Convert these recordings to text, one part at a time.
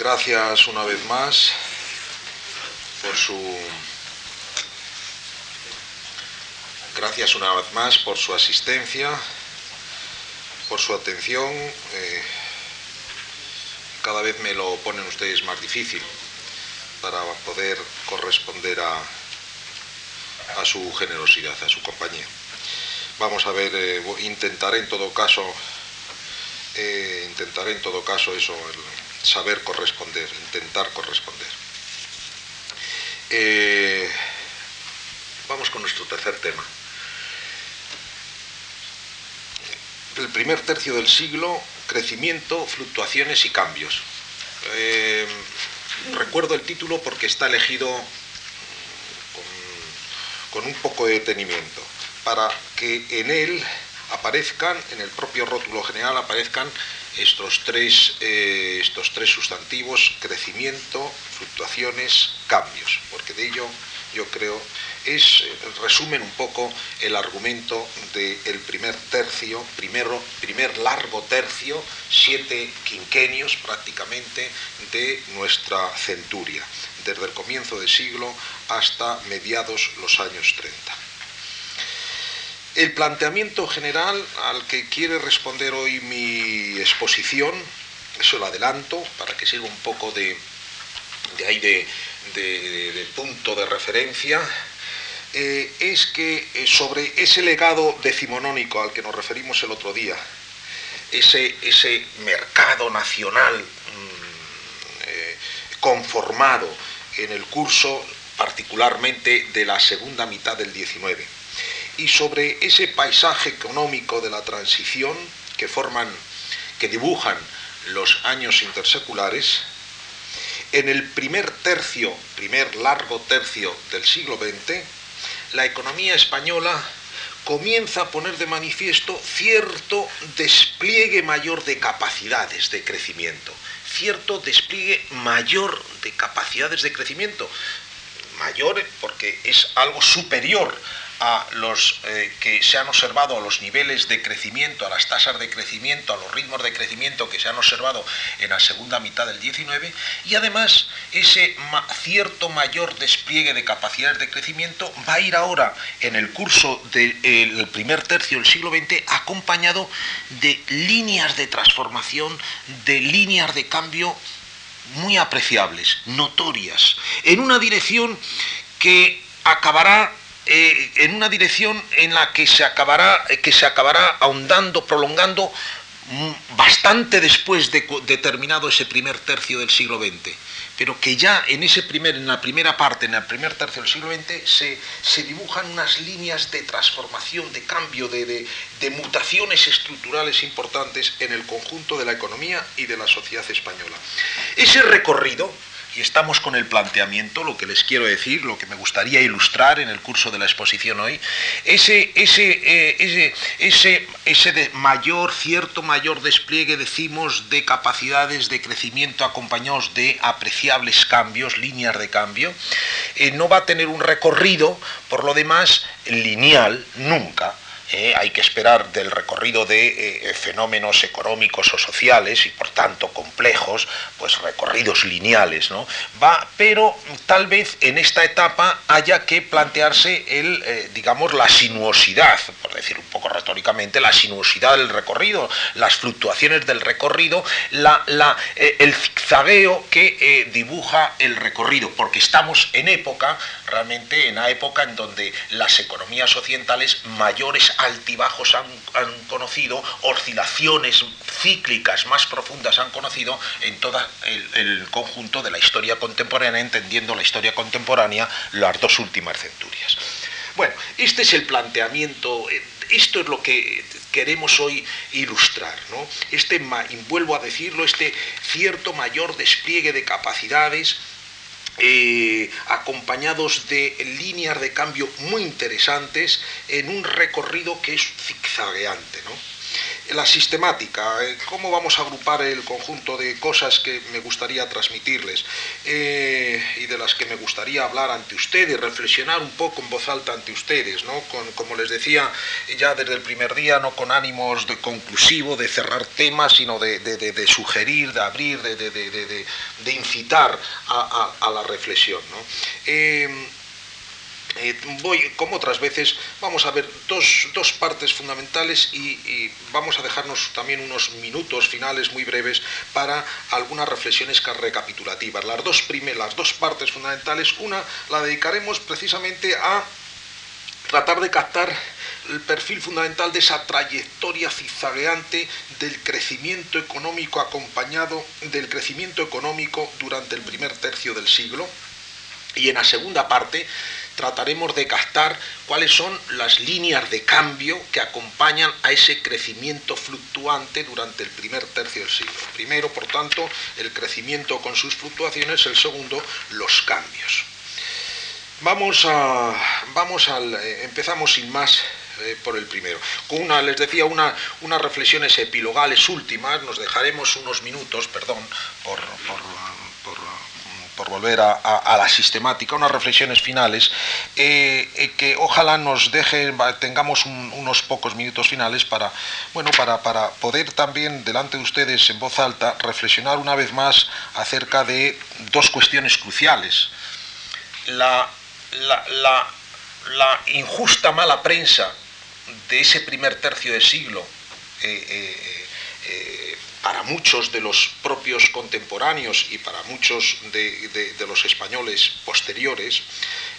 gracias una vez más por su gracias una vez más por su asistencia, por su atención. Eh, cada vez me lo ponen ustedes más difícil para poder corresponder a, a su generosidad, a su compañía. Vamos a ver, eh, intentaré en todo caso, eh, intentaré en todo caso eso, saber corresponder, intentar corresponder. Eh, vamos con nuestro tercer tema. El primer tercio del siglo, crecimiento, fluctuaciones y cambios. recuerdo el título porque está elegido con un poco de detenimiento, para que en él aparezcan, en el propio rótulo general aparezcan estos tres, eh, estos tres sustantivos, crecimiento, fluctuaciones, cambios, porque de ello yo creo es, eh, resumen un poco el argumento del primer tercio, primero, primer largo tercio, siete quinquenios prácticamente de nuestra centuria desde el comienzo del siglo hasta mediados los años 30. El planteamiento general al que quiere responder hoy mi exposición, eso lo adelanto para que sirva un poco de, de ahí de, punto de referencia, eh, es que eh, sobre ese legado decimonónico al que nos referimos el otro día, ese, ese mercado nacional mm, eh, conformado en el curso particularmente de la segunda mitad del 19. Y sobre ese paisaje económico de la transición que forman, que dibujan los años interseculares, en el primer tercio, primer largo tercio del siglo XX, la economía española comienza a poner de manifiesto cierto despliegue mayor de capacidades de crecimiento cierto despliegue mayor de capacidades de crecimiento, mayor porque es algo superior a los eh, que se han observado, a los niveles de crecimiento, a las tasas de crecimiento, a los ritmos de crecimiento que se han observado en la segunda mitad del 19 y además ese cierto mayor despliegue de capacidades de crecimiento va a ir ahora en el curso del primer tercio del siglo XX acompañado de líneas de transformación, de líneas de cambio muy apreciables, notorias, en una dirección que acabará eh, en una dirección en la que se acabará, eh, que se acabará ahondando, prolongando mm, bastante después de, terminado ese primer tercio del siglo XX, pero que ya en, ese primer, en la primera parte, en el primer tercio del siglo XX, se, dibujan unas líneas de transformación, de cambio, de, de mutaciones estructurales importantes en el conjunto de la economía y de la sociedad española. Ese recorrido, y estamos con el planteamiento, lo que les quiero decir, lo que me gustaría ilustrar en el curso de la exposición hoy, ese, ese, eh, ese, ese, ese de mayor, cierto mayor despliegue, decimos, de capacidades de crecimiento acompañados de apreciables cambios, líneas de cambio, eh, no va a tener un recorrido, por lo demás, lineal, nunca eh, hay que esperar del recorrido de eh, fenómenos económicos o sociales y por tanto complejos, pues recorridos lineales, ¿no? Va, pero tal vez en esta etapa haya que plantearse el, eh, digamos, la sinuosidad, por decir un poco retóricamente, la sinuosidad del recorrido, las fluctuaciones del recorrido, la, la, el zigzagueo que dibuja el recorrido, porque estamos en época, realmente en la época en donde las economías occidentales mayores altibajos han, conocido, oscilaciones cíclicas más profundas han conocido en todo el, conjunto de la historia contemporánea, entendiendo la historia contemporánea las dos últimas centurias. Bueno, este es el planteamiento, eh, esto es lo que queremos hoy ilustrar, ¿no? Este, vuelvo a decirlo, este cierto mayor despliegue de capacidades eh, acompañados de líneas de cambio muy interesantes en un recorrido que es zigzagueante. La sistemática, eh, cómo vamos a agrupar el conjunto de cosas que me gustaría transmitirles eh, y de las que me gustaría hablar ante ustedes, reflexionar un poco en voz alta ante ustedes, ¿no? como les decía ya desde el primer día, no con ánimos de conclusivo, de cerrar temas, sino de, sugerir, de abrir, de, incitar a, la reflexión. ¿no? Eh, eh, voy, como otras veces, vamos a ver dos, partes fundamentales y, vamos a dejarnos también unos minutos finales muy breves para algunas reflexiones recapitulativas. Las dos, dos partes fundamentales, una la dedicaremos precisamente a tratar de captar el perfil fundamental de esa trayectoria zigzagueante del crecimiento económico acompañado del crecimiento económico durante el primer tercio del siglo. Y en la segunda parte trataremos de captar cuáles son las líneas de cambio que acompañan a ese crecimiento fluctuante durante el primer tercio del siglo. Primero, por tanto, el crecimiento con sus fluctuaciones, el segundo, los cambios. Vamos a, vamos al, eh, empezamos sin más eh, por el primero. Con una, les decía, una, unas reflexiones epilogales últimas, nos dejaremos unos minutos, perdón, por por volver a, la sistemática, unas reflexiones finales, eh, eh, que ojalá nos deje, tengamos unos pocos minutos finales para, bueno, para, para, poder también delante de ustedes en voz alta reflexionar una vez más acerca de dos cuestiones cruciales. La, la, la, injusta mala prensa de ese primer tercio de siglo, eh, para muchos de los propios contemporáneos y para muchos de, los españoles posteriores.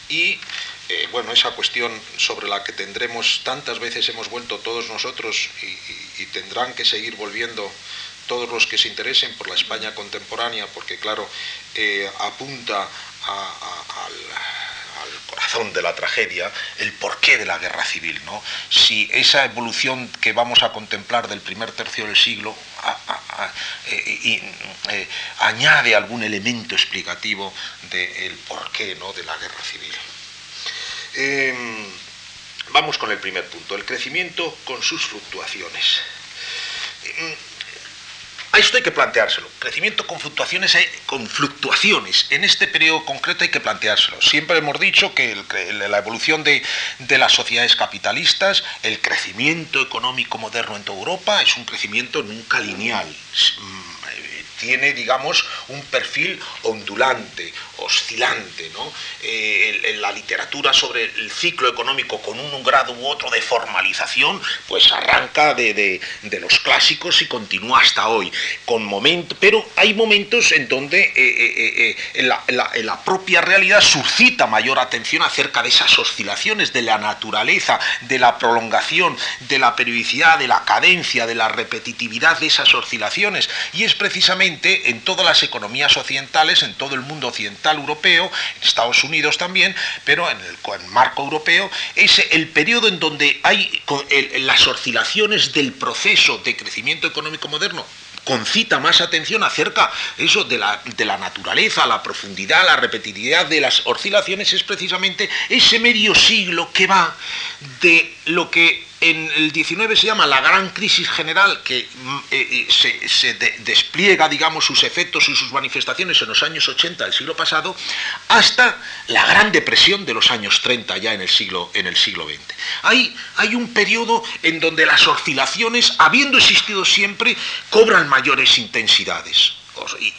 Y eh, bueno, esa cuestión sobre la que tendremos tantas veces hemos vuelto todos nosotros y, tendrán que seguir volviendo todos los que se interesen por la España contemporánea, porque claro, eh, apunta al corazón de la tragedia, el porqué de la guerra civil. ¿no? Si esa evolución que vamos a contemplar del primer tercio del siglo eh, eh, añade algún elemento explicativo del porqué ¿no? de la guerra civil. Em, vamos con el primer punto, el crecimiento con sus fluctuaciones. A esto hay que planteárselo. Crecimiento con fluctuaciones, con fluctuaciones. En este periodo concreto hay que planteárselo. Siempre hemos dicho que la evolución de, de, las sociedades capitalistas, el crecimiento económico moderno en toda Europa es un crecimiento nunca lineal tiene, digamos, un perfil ondulante, oscilante. ¿no? Eh, la literatura sobre el ciclo económico con un, grado u otro de formalización, pues arranca de, los clásicos y continúa hasta hoy. Con momento, pero hay momentos en donde eh, eh, la, la, propia realidad suscita mayor atención acerca de esas oscilaciones, de la naturaleza, de la prolongación, de la periodicidad, de la cadencia, de la repetitividad de esas oscilaciones. Y es precisamente en todas las economías occidentales, en todo el mundo occidental europeo, en Estados Unidos también, pero en el, marco europeo, es el periodo en donde hay las oscilaciones del proceso de crecimiento económico moderno concita más atención acerca eso de la, de la, naturaleza, la profundidad, la repetitividad de las oscilaciones, es precisamente ese medio siglo que va de lo que en el 19 se llama la gran crisis general que mm, eh, eh, se, despliega, digamos, sus efectos y sus manifestaciones en los años 80 del siglo pasado, hasta la gran depresión de los años 30 ya en el siglo, en el siglo XX. Hay, hay un periodo en donde las oscilaciones, habiendo existido siempre, cobran mayores intensidades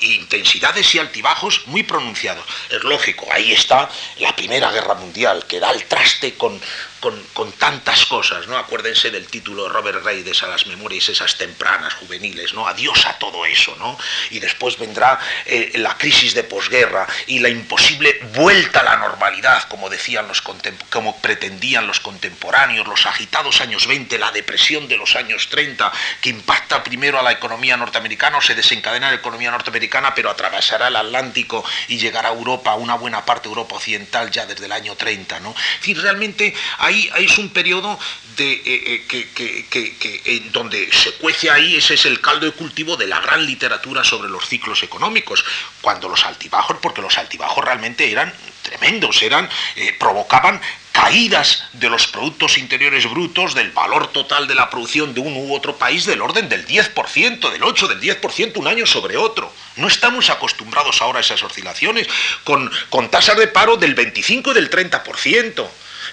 intensidades y altibajos muy pronunciados. Es lógico, ahí está la Primera Guerra Mundial, que da el traste con, con, tantas cosas, ¿no? Acuérdense del título de Robert Reides a las memorias esas tempranas, juveniles, ¿no? Adiós a todo eso, ¿no? Y después vendrá eh, la crisis de posguerra y la imposible vuelta a la normalidad, como decían los como pretendían los contemporáneos, los agitados años 20, la depresión de los años 30, que impacta primero a la economía norteamericana, o se desencadena la economía norteamericana, pero atravesará el Atlántico y llegará a Europa, una buena parte de Europa occidental ya desde el año 30, ¿no? Es decir, realmente hay ahí, es un periodo eh, eh, que, donde se cuece ahí, ese es el caldo de cultivo de la gran literatura sobre los ciclos económicos, cuando los altibajos, porque los altibajos realmente eran tremendos, eran, eh, provocaban caídas de los productos interiores brutos, del valor total de la producción de un u otro país del orden del 10%, del 8, del 10% un año sobre otro. No estamos acostumbrados ahora a esas oscilaciones con, con tasas de paro del 25 y del 30%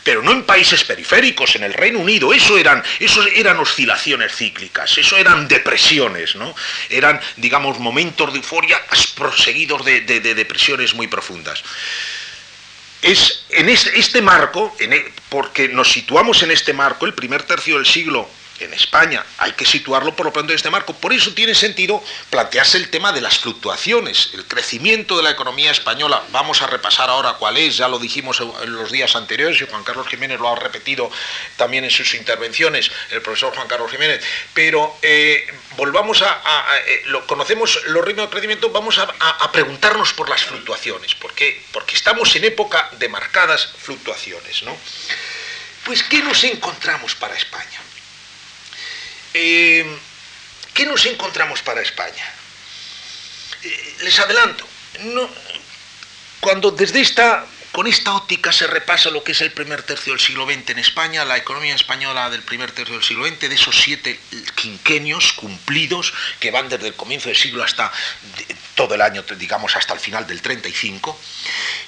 pero no en países periféricos, en el Reino Unido, eso eran, eso eran oscilaciones cíclicas, eso eran depresiones, ¿no? Eran, digamos, momentos de euforia proseguidos de, de depresiones muy profundas es en este marco, e, porque nos situamos en este marco, el primer tercio del siglo en España, hay que situarlo por lo pronto en este marco. Por eso tiene sentido plantearse el tema de las fluctuaciones, el crecimiento de la economía española. Vamos a repasar ahora cuál es, ya lo dijimos en los días anteriores y Juan Carlos Jiménez lo ha repetido también en sus intervenciones, el profesor Juan Carlos Jiménez. Pero eh, volvamos a, eh, lo, conocemos los ritmos de crecimiento, vamos a, preguntarnos por las fluctuaciones, ¿por qué? Porque estamos en época de marcadas fluctuaciones, ¿no? Pues, ¿qué nos encontramos para España? Eh, ¿Qué nos encontramos para España? Eh, les adelanto, cuando desde esta, con esta óptica se repasa lo que es el primer tercio del siglo XX en España, la economía española del primer tercio del siglo XX, de esos siete quinquenios cumplidos que van desde el comienzo del siglo hasta todo el año, digamos, hasta el final del 35,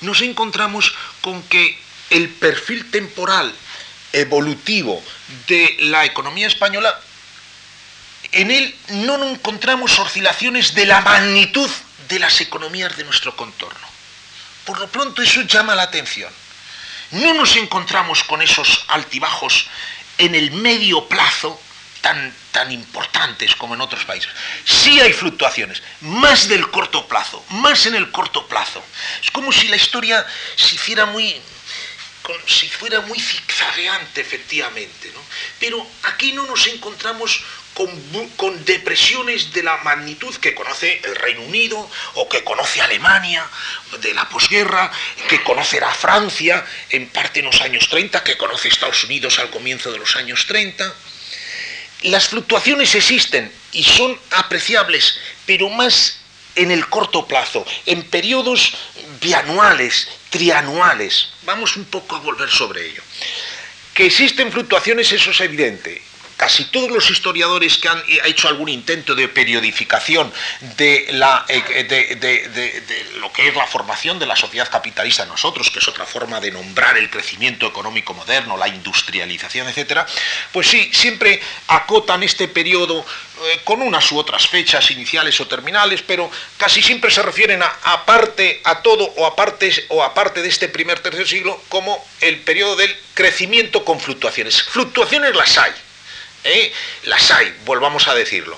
nos encontramos con que el perfil temporal evolutivo de la economía española en él no encontramos oscilaciones de la magnitud de las economías de nuestro contorno. Por lo pronto eso llama la atención. No nos encontramos con esos altibajos en el medio plazo tan, tan importantes como en otros países. Sí hay fluctuaciones, más del corto plazo, más en el corto plazo. Es como si la historia se hiciera muy, si fuera muy zigzagueante efectivamente. ¿no? Pero aquí no nos encontramos con, depresiones de la magnitud que conoce el Reino Unido o que conoce Alemania de la posguerra, que conocerá Francia en parte en los años 30, que conoce Estados Unidos al comienzo de los años 30. Las fluctuaciones existen y son apreciables, pero más en el corto plazo, en periodos bianuales, trianuales. Vamos un poco a volver sobre ello. Que existen fluctuaciones, eso es evidente casi todos los historiadores que han hecho algún intento de periodificación de, la, eh, de, lo que es la formación de la sociedad capitalista nosotros, que es otra forma de nombrar el crecimiento económico moderno, la industrialización, etc., pues sí, siempre acotan este periodo eh, con unas u otras fechas iniciales o terminales, pero casi siempre se refieren a aparte a todo o aparte, o aparte de este primer tercer siglo como el periodo del crecimiento con fluctuaciones. Fluctuaciones las hay, ¿eh? las hay, volvamos a decirlo.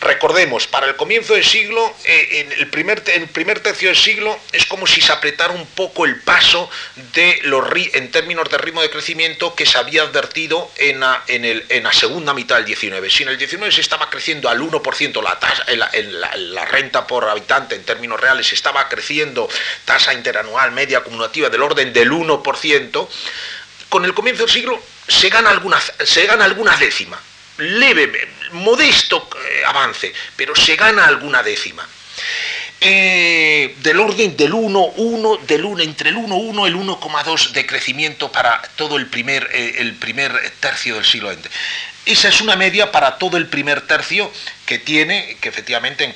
Recordemos, para el comienzo del siglo, eh, en el, primer, el primer tercio del siglo, es como si se apretara un poco el paso de los, en términos de ritmo de crecimiento que se había advertido en la, en, el, en la segunda mitad del 19. Si en el 19 se estaba creciendo al 1% la, tasa, la, la, renta por habitante en términos reales, estaba creciendo tasa interanual media acumulativa del orden del 1%, con el comienzo del siglo se gana alguna, se gana alguna décima, leve, modesto eh, avance, pero se gana alguna décima. Eh, del orden del 1, 1, del 1, entre el 1, 1 y el 1,2 de crecimiento para todo el primer, eh, el primer tercio del siglo XX. Esa es una media para todo el primer tercio que tiene, que efectivamente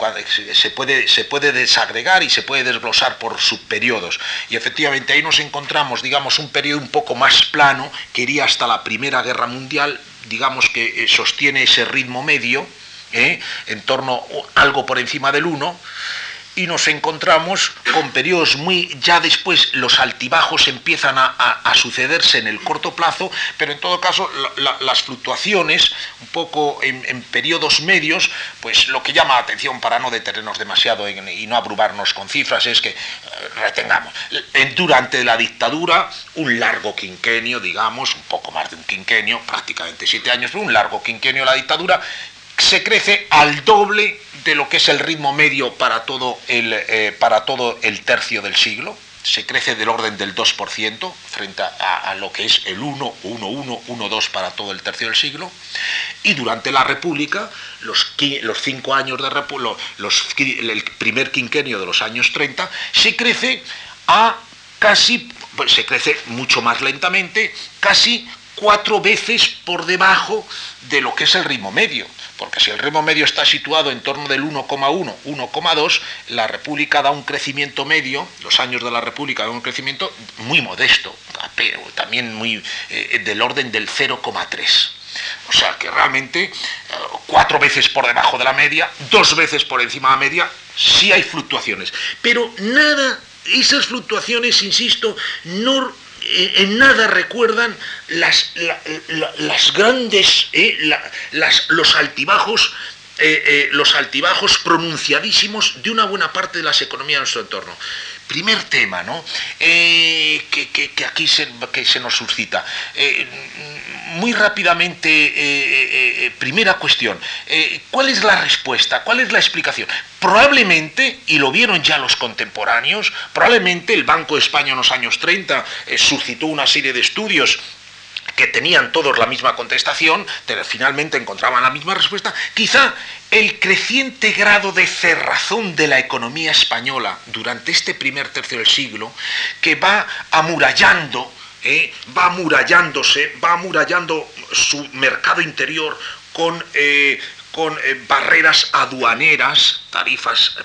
se puede, se puede desagregar y se puede desglosar por subperiodos. Y efectivamente ahí nos encontramos, digamos, un periodo un poco más plano que iría hasta la Primera Guerra Mundial, digamos que eh, sostiene ese ritmo medio, ¿eh? en torno algo por encima del 1 y nos encontramos con periodos muy, ya después los altibajos empiezan a, sucederse en el corto plazo, pero en todo caso las fluctuaciones, un poco en, periodos medios, pues lo que llama la atención para no detenernos demasiado y no abrumarnos con cifras es que, eh, retengamos, durante la dictadura, un largo quinquenio, digamos, un poco más de un quinquenio, prácticamente siete años, pero un largo quinquenio la dictadura, se crece al doble de lo que es el ritmo medio para todo el, eh, para todo el tercio del siglo. Se crece del orden del 2% frente a, lo que es el 1, 1, 1, 1, 2 para todo el tercio del siglo. Y durante la República, los, los cinco años de República, los, el primer quinquenio de los años 30, se crece a casi pues se crece mucho más lentamente, casi cuatro veces por debajo de lo que es el ritmo medio. Porque si el ritmo medio está situado en torno del 1,1, 1,2, la República da un crecimiento medio, los años de la República dan un crecimiento muy modesto, pero también muy eh, del orden del 0,3. O sea que realmente eh, cuatro veces por debajo de la media, dos veces por encima de la media, sí hay fluctuaciones. Pero nada, esas fluctuaciones, insisto, no en nada recuerdan las, las grandes, eh, los altibajos los altibajos pronunciadísimos de una buena parte de las economías de nuestro entorno. Primer tema, ¿no? que, aquí se, nos suscita muy rápidamente, eh, eh, eh, primera cuestión, ¿cuál es la respuesta? ¿Cuál es la explicación? Probablemente, y lo vieron ya los contemporáneos, probablemente el Banco de España en los años 30 suscitó una serie de estudios que tenían todos la misma contestación, pero finalmente encontraban la misma respuesta, quizá el creciente grado de cerrazón de la economía española durante este primer tercio del siglo, que va amurallando ¿eh? va amurallándose, va amurallando su mercado interior con, eh, eh, barreras aduaneras, tarifas,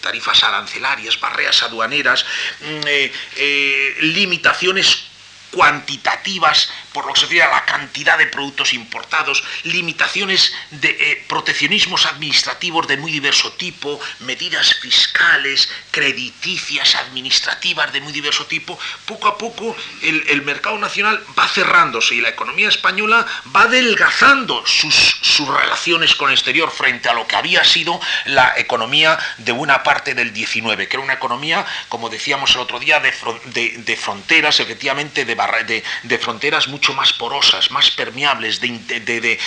tarifas arancelarias, barreras aduaneras, mm, limitaciones cuantitativas por lo que se refiere a la cantidad de productos importados, limitaciones de eh, proteccionismos administrativos de muy diverso tipo, medidas fiscales, crediticias, administrativas de muy diverso tipo, poco a poco el, mercado nacional va cerrándose y la economía española va adelgazando sus, relaciones con el exterior frente a lo que había sido la economía de buena parte del 19, que era una economía, como decíamos el otro día, de, fronteras, efectivamente, de, de, de fronteras mucho más porosas, más permeables, de,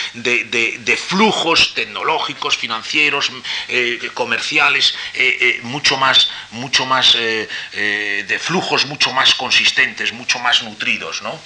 flujos tecnológicos, financieros, eh, comerciales, eh, eh, mucho más, mucho más de flujos mucho más consistentes, mucho más nutridos. ¿no?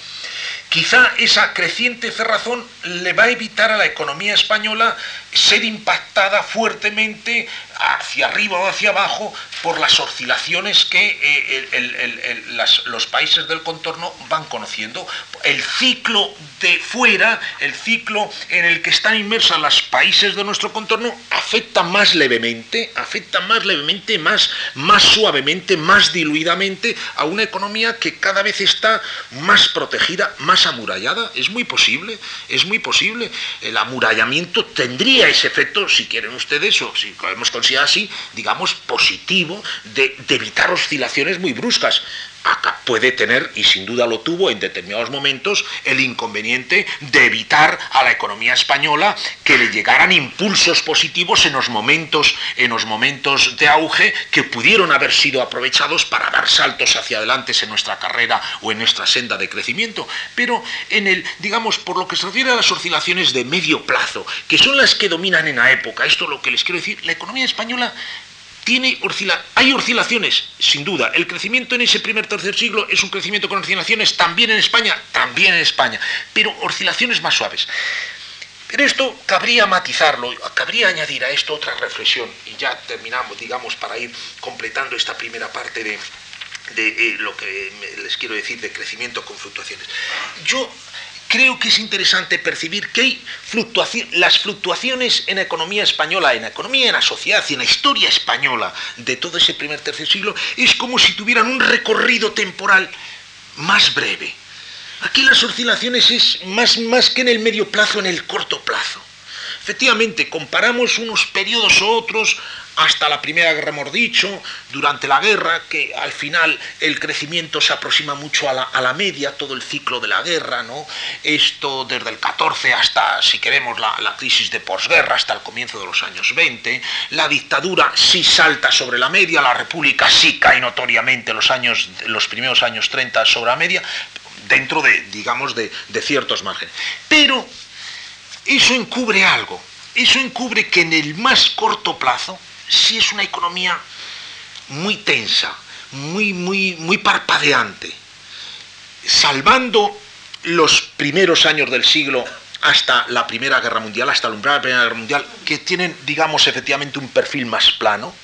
Quizá esa creciente cerrazón le va a evitar a la economía española ser impactada fuertemente hacia arriba o hacia abajo por las oscilaciones que eh, los países del contorno van conociendo. El ciclo de fuera, el ciclo en el que están inmersos los países de nuestro contorno, afecta más levemente, afecta más levemente, más, más suavemente, más diluidamente a una economía que cada vez está más protegida, más amurallada. Es muy posible, es muy posible. El amurallamiento tendría ese efecto, si quieren ustedes, o si podemos considerar así, digamos, positivo, de, evitar oscilaciones muy bruscas acá puede tener, y sin duda lo tuvo en determinados momentos, el inconveniente de evitar a la economía española que le llegaran impulsos positivos en los momentos, en los momentos de auge que pudieron haber sido aprovechados para dar saltos hacia adelante en nuestra carrera o en nuestra senda de crecimiento. Pero en el, digamos, por lo que se refiere a las oscilaciones de medio plazo, que son las que dominan en la época, esto es lo que les quiero decir, la economía española hay oscilaciones, sin duda. El crecimiento en ese primer tercer siglo es un crecimiento con oscilaciones también en España, también en España, pero oscilaciones más suaves. Pero esto cabría matizarlo, cabría añadir a esto otra reflexión, y ya terminamos, digamos, para ir completando esta primera parte de, de eh, lo que les quiero decir de crecimiento con fluctuaciones. Yo creo que es interesante percibir que hay las fluctuaciones en la economía española, en la economía, en la sociedad y en la historia española de todo ese primer tercer siglo, es como si tuvieran un recorrido temporal más breve. Aquí las oscilaciones es más, más que en el medio plazo, en el corto plazo. Efectivamente, comparamos unos periodos u otros, hasta la Primera Guerra hemos dicho, durante la guerra, que al final el crecimiento se aproxima mucho a la, media, todo el ciclo de la guerra, ¿no? Esto desde el 14 hasta, si queremos, la, crisis de posguerra, hasta el comienzo de los años 20, la dictadura sí salta sobre la media, la república sí cae notoriamente los, años, los primeros años 30 sobre la media, dentro de, digamos, de, de ciertos márgenes. Pero eso encubre algo, eso encubre que en el más corto plazo, sí es una economía muy tensa, muy, muy, muy parpadeante, salvando los primeros años del siglo hasta la Primera Guerra Mundial, hasta el umbral de la Primera Guerra Mundial, que tienen, digamos, efectivamente un perfil más plano,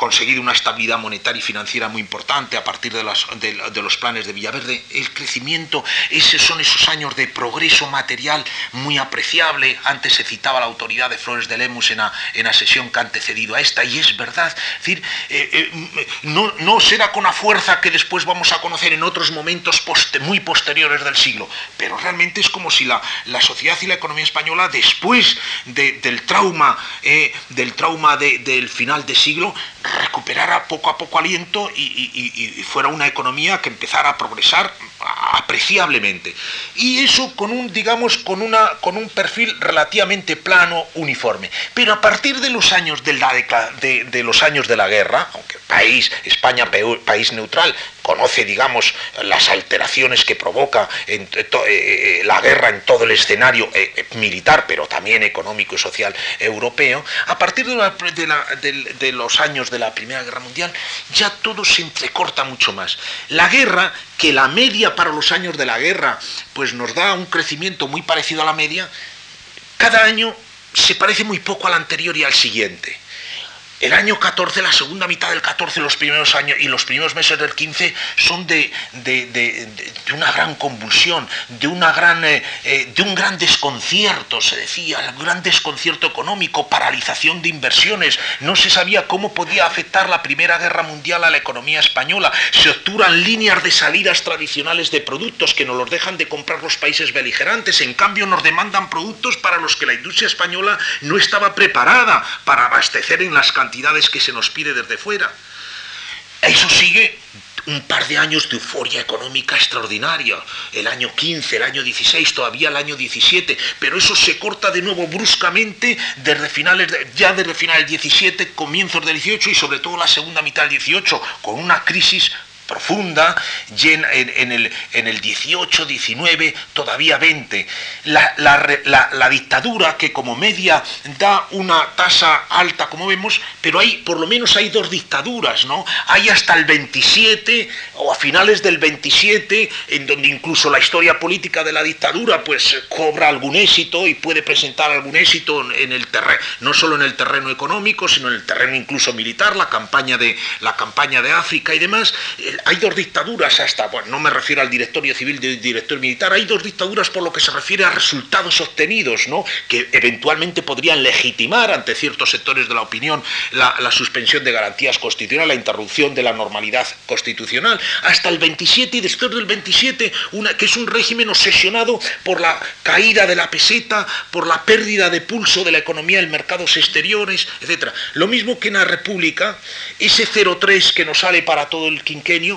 conseguido una estabilidad monetaria y financiera muy importante a partir de, los planes de Villaverde. El crecimiento, esos son esos años de progreso material muy apreciable. Antes se citaba la autoridad de Flores de Lemus en la, sesión que ha antecedido a esta, y es verdad. decir, eh, eh, no, será con la fuerza que después vamos a conocer en otros momentos muy posteriores del siglo, pero realmente es como si la, sociedad y la economía española, después del trauma, eh, del trauma del final de siglo, recuperara poco a poco aliento y, fuera una economía que empezara a progresar apreciablemente. Y eso con un, digamos, con, una, con un perfil relativamente plano, uniforme. Pero a partir de los años de la, los años de la guerra, aunque país, España, país neutral, conoce, digamos, las alteraciones que provoca eh, eh, la guerra en todo el escenario eh, militar, pero también económico y social europeo, a partir de, los años de la Primera Guerra Mundial, ya todo se entrecorta mucho más. La guerra, que la media para los años de la guerra, pues nos da un crecimiento muy parecido a la media, cada año se parece muy poco al anterior y al siguiente el año 14, la segunda mitad del 14, los primeros años y los primeros meses del 15 son de, una gran convulsión, de, eh, eh, de un gran desconcierto, se decía, un gran desconcierto económico, paralización de inversiones. No se sabía cómo podía afectar la Primera Guerra Mundial a la economía española. Se obturan líneas de salidas tradicionales de productos que nos los dejan de comprar los países beligerantes. En cambio, nos demandan productos para los que la industria española no estaba preparada para abastecer en las cantidades que se nos pide desde fuera. Eso sigue un par de años de euforia económica extraordinaria, el año 15, el año 16, todavía el año 17, pero eso se corta de nuevo bruscamente desde finales ya desde finales del 17, comienzos del 18 y sobre todo la segunda mitad del 18, con una crisis profunda, en, el, en el 18, 19, todavía 20. La, dictadura que como media da una tasa alta, como vemos, pero hay, por lo menos hay dos dictaduras, ¿no? Hay hasta el 27 o a finales del 27, en donde incluso la historia política de la dictadura pues cobra algún éxito y puede presentar algún éxito en el terreno, no solo en el terreno económico, sino en el terreno incluso militar, la campaña de, la campaña de África y demás hay dos dictaduras hasta, bueno, no me refiero al directorio civil del director militar, hay dos dictaduras por lo que se refiere a resultados obtenidos, ¿no? que eventualmente podrían legitimar ante ciertos sectores de la opinión la, suspensión de garantías constitucionales, la interrupción de la normalidad constitucional, hasta el 27 y después del 27, una, que es un régimen obsesionado por la caída de la peseta, por la pérdida de pulso de la economía en mercados exteriores, etc. Lo mismo que en la República, ese 0,3 que nos sale para todo el quinquenio,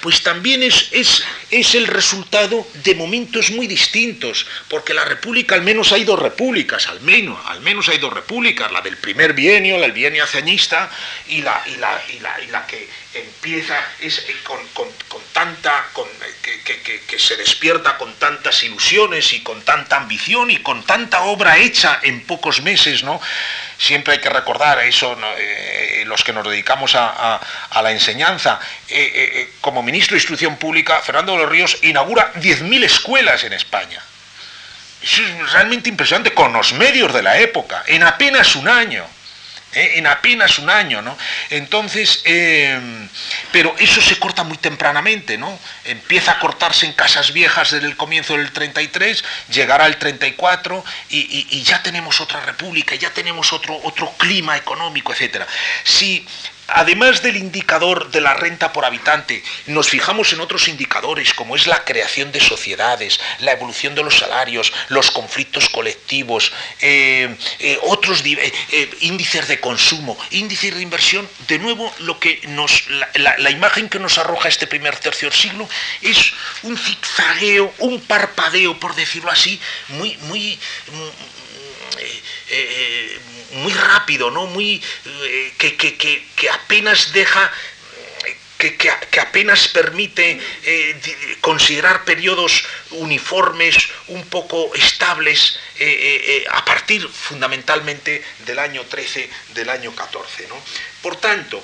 pues también es, es, es, el resultado de momentos muy distintos, porque la república, al menos hay dos repúblicas, al menos, al menos hay dos repúblicas, la del primer bienio, la del bienio hazañista, y la, y la, y la, que empieza es, eh, con, tanta, que, que, se despierta con tantas ilusiones y con tanta ambición y con tanta obra hecha en pocos meses, ¿no? siempre hay que recordar eso, eh, los que nos dedicamos a, la enseñanza. Eh, eh, como ministro de Instrucción Pública, Fernando de los Ríos inaugura 10.000 escuelas en España. Eso es realmente impresionante, con los medios de la época, en apenas un año. ¿Eh? en apenas un año, ¿no? Entonces, em, pero eso se corta muy tempranamente, ¿no? Empieza a cortarse en casas viejas desde el comienzo del 33, llegará el 34 y, ya tenemos otra república, ya tenemos otro, otro clima económico, etc. Si Además del indicador de la renta por habitante, nos fijamos en otros indicadores como es la creación de sociedades, la evolución de los salarios, los conflictos colectivos, eh, eh, otros eh, índices de consumo, índices de inversión. De nuevo, lo que nos, la, imagen que nos arroja este primer tercio siglo es un zigzagueo, un parpadeo, por decirlo así, muy, muy, muy rápido, ¿no? Muy, eh, que, apenas deja que, apenas permite eh, considerar periodos uniformes, un poco estables, eh, a partir fundamentalmente del año 13, del año 14. ¿no? Por tanto,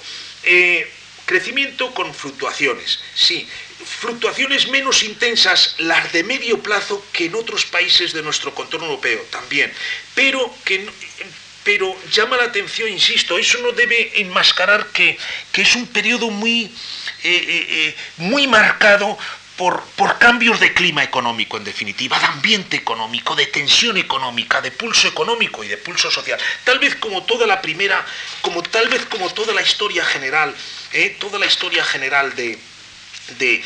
crecimiento con fluctuaciones, sí, fluctuaciones menos intensas, las de medio plazo, que en otros países de nuestro contorno europeo también, pero que pero llama la atención, insisto, eso no debe enmascarar que, es un periodo muy, muy marcado por, cambios de clima económico, en definitiva, de ambiente económico, de tensión económica, de pulso económico y de pulso social. Tal vez como toda la primera, como tal vez como toda la historia general, ¿eh? toda la historia general de, de,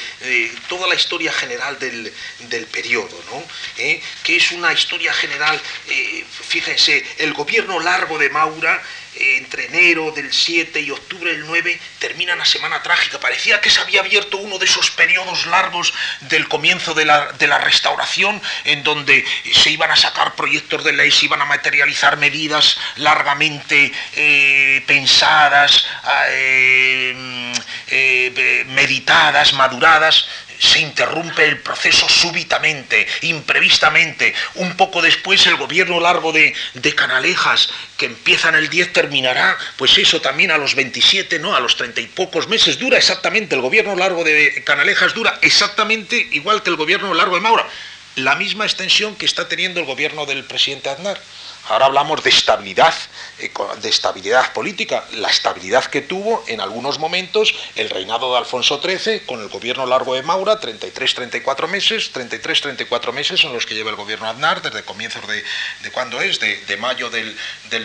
toda la historia general del, periodo, ¿no? ¿Eh? que es una historia general, eh, fíjense, el gobierno largo de Maura entre enero del 7 y octubre del 9 termina una semana trágica. Parecía que se había abierto uno de esos periodos largos del comienzo de la, restauración, en donde se iban a sacar proyectos de ley, se iban a materializar medidas largamente eh, pensadas, eh, eh, meditadas, maduradas se interrumpe el proceso súbitamente, imprevistamente. Un poco después el gobierno largo de, Canalejas, que empieza en el 10, terminará, pues eso también a los 27, ¿no? A los 30 y pocos meses dura exactamente. El gobierno largo de Canalejas dura exactamente igual que el gobierno largo de Maura. La misma extensión que está teniendo el gobierno del presidente Aznar. Ahora hablamos de estabilidad, eh, de estabilidad política, la estabilidad que tuvo en algunos momentos el reinado de Alfonso XIII con el gobierno largo de Maura, 33-34 meses, 33-34 meses son los que lleva el gobierno Aznar desde comienzos de, de cuándo es, de, mayo del,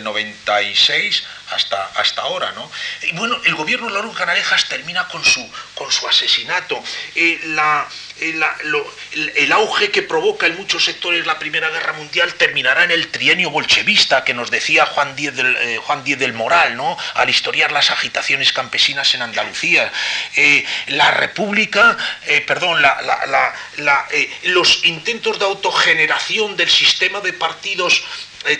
96 hasta, hasta ahora. ¿no? Y bueno, el gobierno de Canalejas termina con su, con su asesinato. Eh, la, el, auge que provoca en muchos sectores la Primera Guerra Mundial terminará en el trienio bolchevista que nos decía Juan Díez del, eh, Juan del Moral, ¿no? al historiar las agitaciones campesinas en Andalucía. Eh, la República, eh, perdón, los intentos de autogeneración del sistema de partidos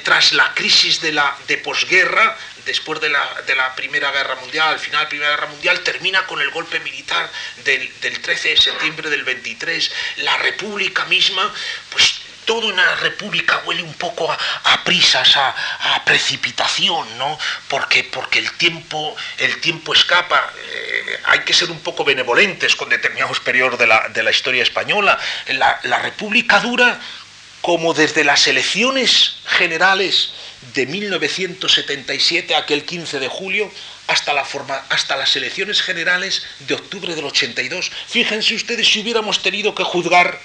tras la crisis de, la, de posguerra después de la, Primera Guerra Mundial, al final de la Primera Guerra Mundial, termina con el golpe militar del, 13 de septiembre del 23. La República misma, pues todo en la República huele un poco a, prisas, a, precipitación, ¿no? Porque, porque el, tiempo, el tiempo escapa. Eh, hay que ser un poco benevolentes con determinados periodos de la, de la historia española. La, la República dura como desde las elecciones generales de 1977, aquel 15 de julio, hasta, la forma, hasta las elecciones generales de octubre del 82. Fíjense ustedes si hubiéramos tenido que juzgar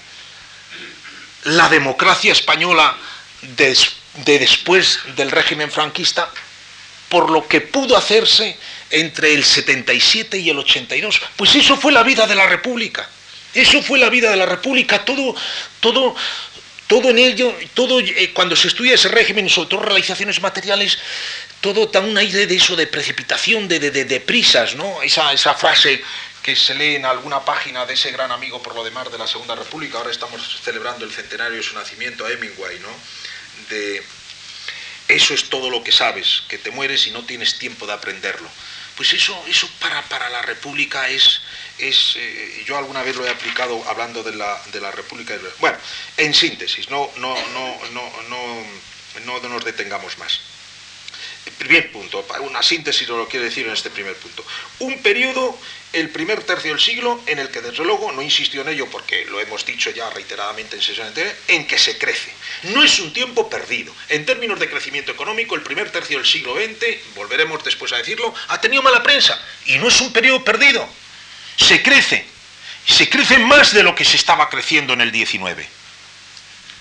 la democracia española de, de después del régimen franquista por lo que pudo hacerse entre el 77 y el 82. Pues eso fue la vida de la República. Eso fue la vida de la República. Todo, todo, todo en ello, todo eh, cuando se estudia ese régimen, sobre todo realizaciones materiales, todo da un aire de eso, de precipitación, de, de, prisas, ¿no? Esa, esa frase que se lee en alguna página de ese gran amigo por lo demás de la Segunda República, ahora estamos celebrando el centenario de su nacimiento, a Hemingway, ¿no? De eso es todo lo que sabes, que te mueres y no tienes tiempo de aprenderlo. Pues eso, eso para, para la República es, es, eh, yo alguna vez lo he aplicado hablando de la, de la República. Bueno, en síntesis, no, no, no, no, no, no nos detengamos más. Primer punto, una síntesis lo quiero decir en este primer punto. Un periodo, el primer tercio del siglo, en el que desde luego, no insistió en ello porque lo hemos dicho ya reiteradamente en sesión anterior, en que se crece. No es un tiempo perdido. En términos de crecimiento económico, el primer tercio del siglo XX, volveremos después a decirlo, ha tenido mala prensa y no es un periodo perdido se crece, se crece más de lo que se estaba creciendo en el 19.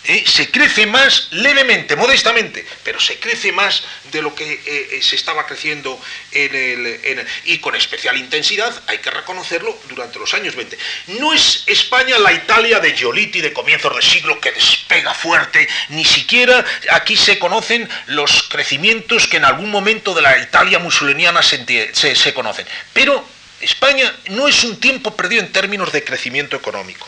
¿Eh? Se crece más levemente, modestamente, pero se crece más de lo que eh, eh, se estaba creciendo en el, y con especial intensidad, hay que reconocerlo, durante los años 20. No es España la Italia de Giolitti de comienzos del siglo que despega fuerte, ni siquiera aquí se conocen los crecimientos que en algún momento de la Italia musuliniana se, se conocen. Pero España no es un tiempo perdido en términos de crecimiento económico.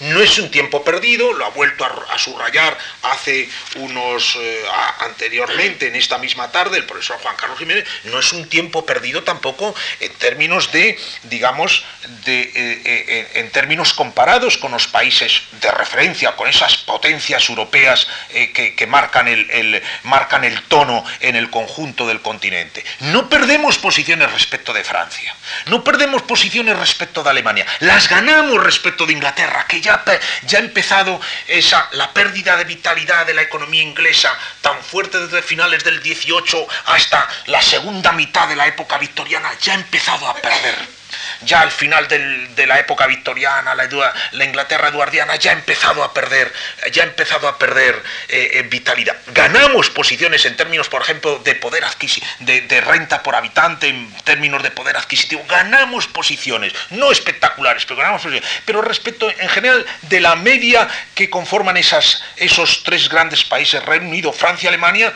No es un tiempo perdido, lo ha vuelto a, subrayar hace unos eh, anteriormente en esta misma tarde el profesor Juan Carlos Jiménez, no es un tiempo perdido tampoco en términos de, digamos, de, eh, eh, en términos comparados con los países de referencia, con esas potencias europeas que, marcan, el, marcan el tono en el conjunto del continente. No perdemos posiciones respecto de Francia. No perdemos posiciones respecto de Alemania, las ganamos respecto de Inglaterra, que ya, ya ha empezado esa, la pérdida de vitalidad de la economía inglesa tan fuerte desde finales del 18 hasta la segunda mitad de la época victoriana, ya ha empezado a perder ya al final de la época victoriana, la, Inglaterra eduardiana ya ha empezado a perder, ya ha empezado a perder eh, vitalidad. Ganamos posiciones en términos, por ejemplo, de poder adquisitivo, de, renta por habitante, en términos de poder adquisitivo. Ganamos posiciones, no espectaculares, pero ganamos posiciones. Pero respecto, en general, de la media que conforman esas, esos tres grandes países, Reino Unido, Francia, Alemania,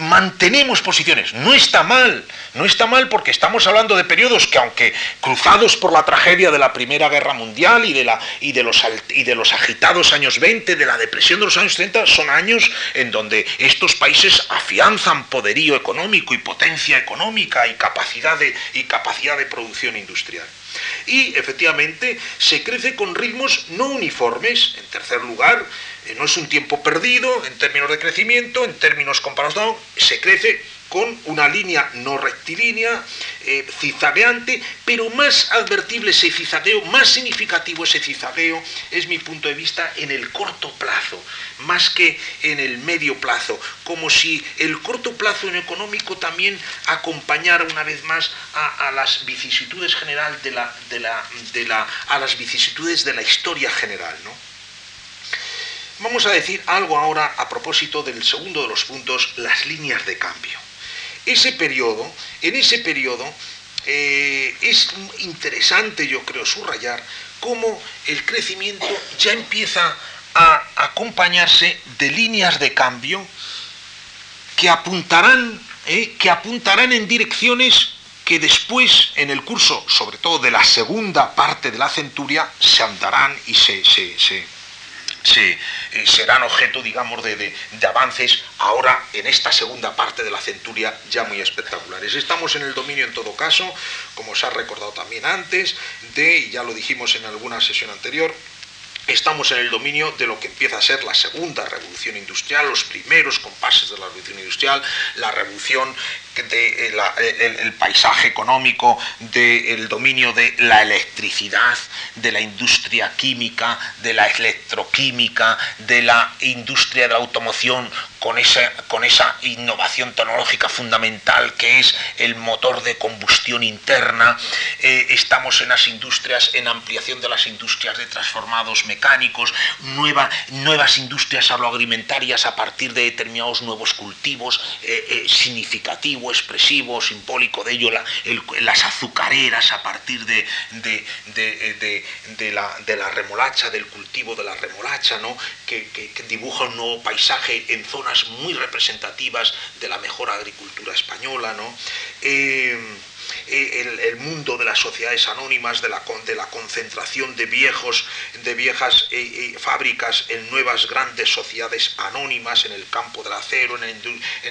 mantenemos posiciones. No está mal, no está mal porque estamos hablando de periodos que aunque cruzados por la tragedia de la Primera Guerra Mundial y de, la, y de, los, y de los agitados años 20, de la depresión de los años 30, son años en donde estos países afianzan poderío económico y potencia económica y capacidad de, y capacidad de producción industrial. Y efectivamente se crece con ritmos no uniformes. En tercer lugar, no es un tiempo perdido en términos de crecimiento, en términos comparados, se crece con una línea no rectilínea, eh, pero más advertible ese cizagueo, más significativo ese cizagueo, es mi punto de vista, en el corto plazo, más que en el medio plazo, como si el corto plazo en económico también acompañara una vez más a, las vicisitudes general de la, de la, de la, a las vicisitudes de la historia general, ¿no? Vamos a decir algo ahora a propósito del segundo de los puntos, las líneas de cambio. Ese periodo, en ese periodo eh, es interesante, yo creo, subrayar cómo el crecimiento ya empieza a acompañarse de líneas de cambio que apuntarán, eh, que apuntarán en direcciones que después, en el curso, sobre todo de la segunda parte de la centuria, se andarán y se, se, se se, eh, serán objeto, digamos, de, avances ahora en esta segunda parte de la centuria ya muy espectaculares. Estamos en el dominio, en todo caso, como se ha recordado también antes, de, y ya lo dijimos en alguna sesión anterior, Estamos en el dominio de lo que empieza a ser la segunda revolución industrial, los primeros compases de la revolución industrial, la revolución de eh, el, paisaje económico, del dominio de la electricidad, de la industria química, de la electroquímica, de la industria de la automoción, con esa, con esa innovación tecnológica fundamental que es el motor de combustión interna. Eh, estamos en las industrias, en ampliación de las industrias de transformados mecánicos, nuevas industrias agroalimentarias a partir de determinados nuevos cultivos eh, significativos expresivo, simbólico de ello, las azucareras a partir de, de, la, remolacha, del cultivo de la remolacha, ¿no? que, dibuja un nuevo paisaje en zonas muy representativas de la mejor agricultura española. ¿no? Eh, eh, el, mundo de las sociedades anónimas, de la, de la concentración de, viejos, de viejas eh, eh, fábricas en nuevas grandes sociedades anónimas en el campo del acero, en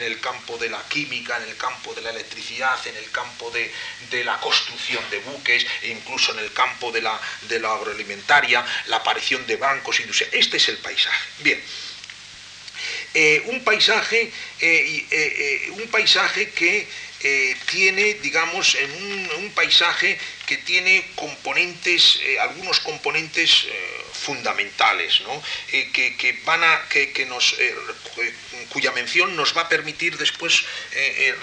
el, campo de la química, en el campo de la electricidad, en el campo de, la construcción de buques, e incluso en el campo de la, de la agroalimentaria, la aparición de bancos, industriales. Este es el paisaje. Bien. un paisaje, un paisaje que eh, tiene, digamos, en un, paisaje que tiene componentes, eh, algunos componentes eh, fundamentales, ¿no? que, van a, que, nos, cuya mención nos va a permitir después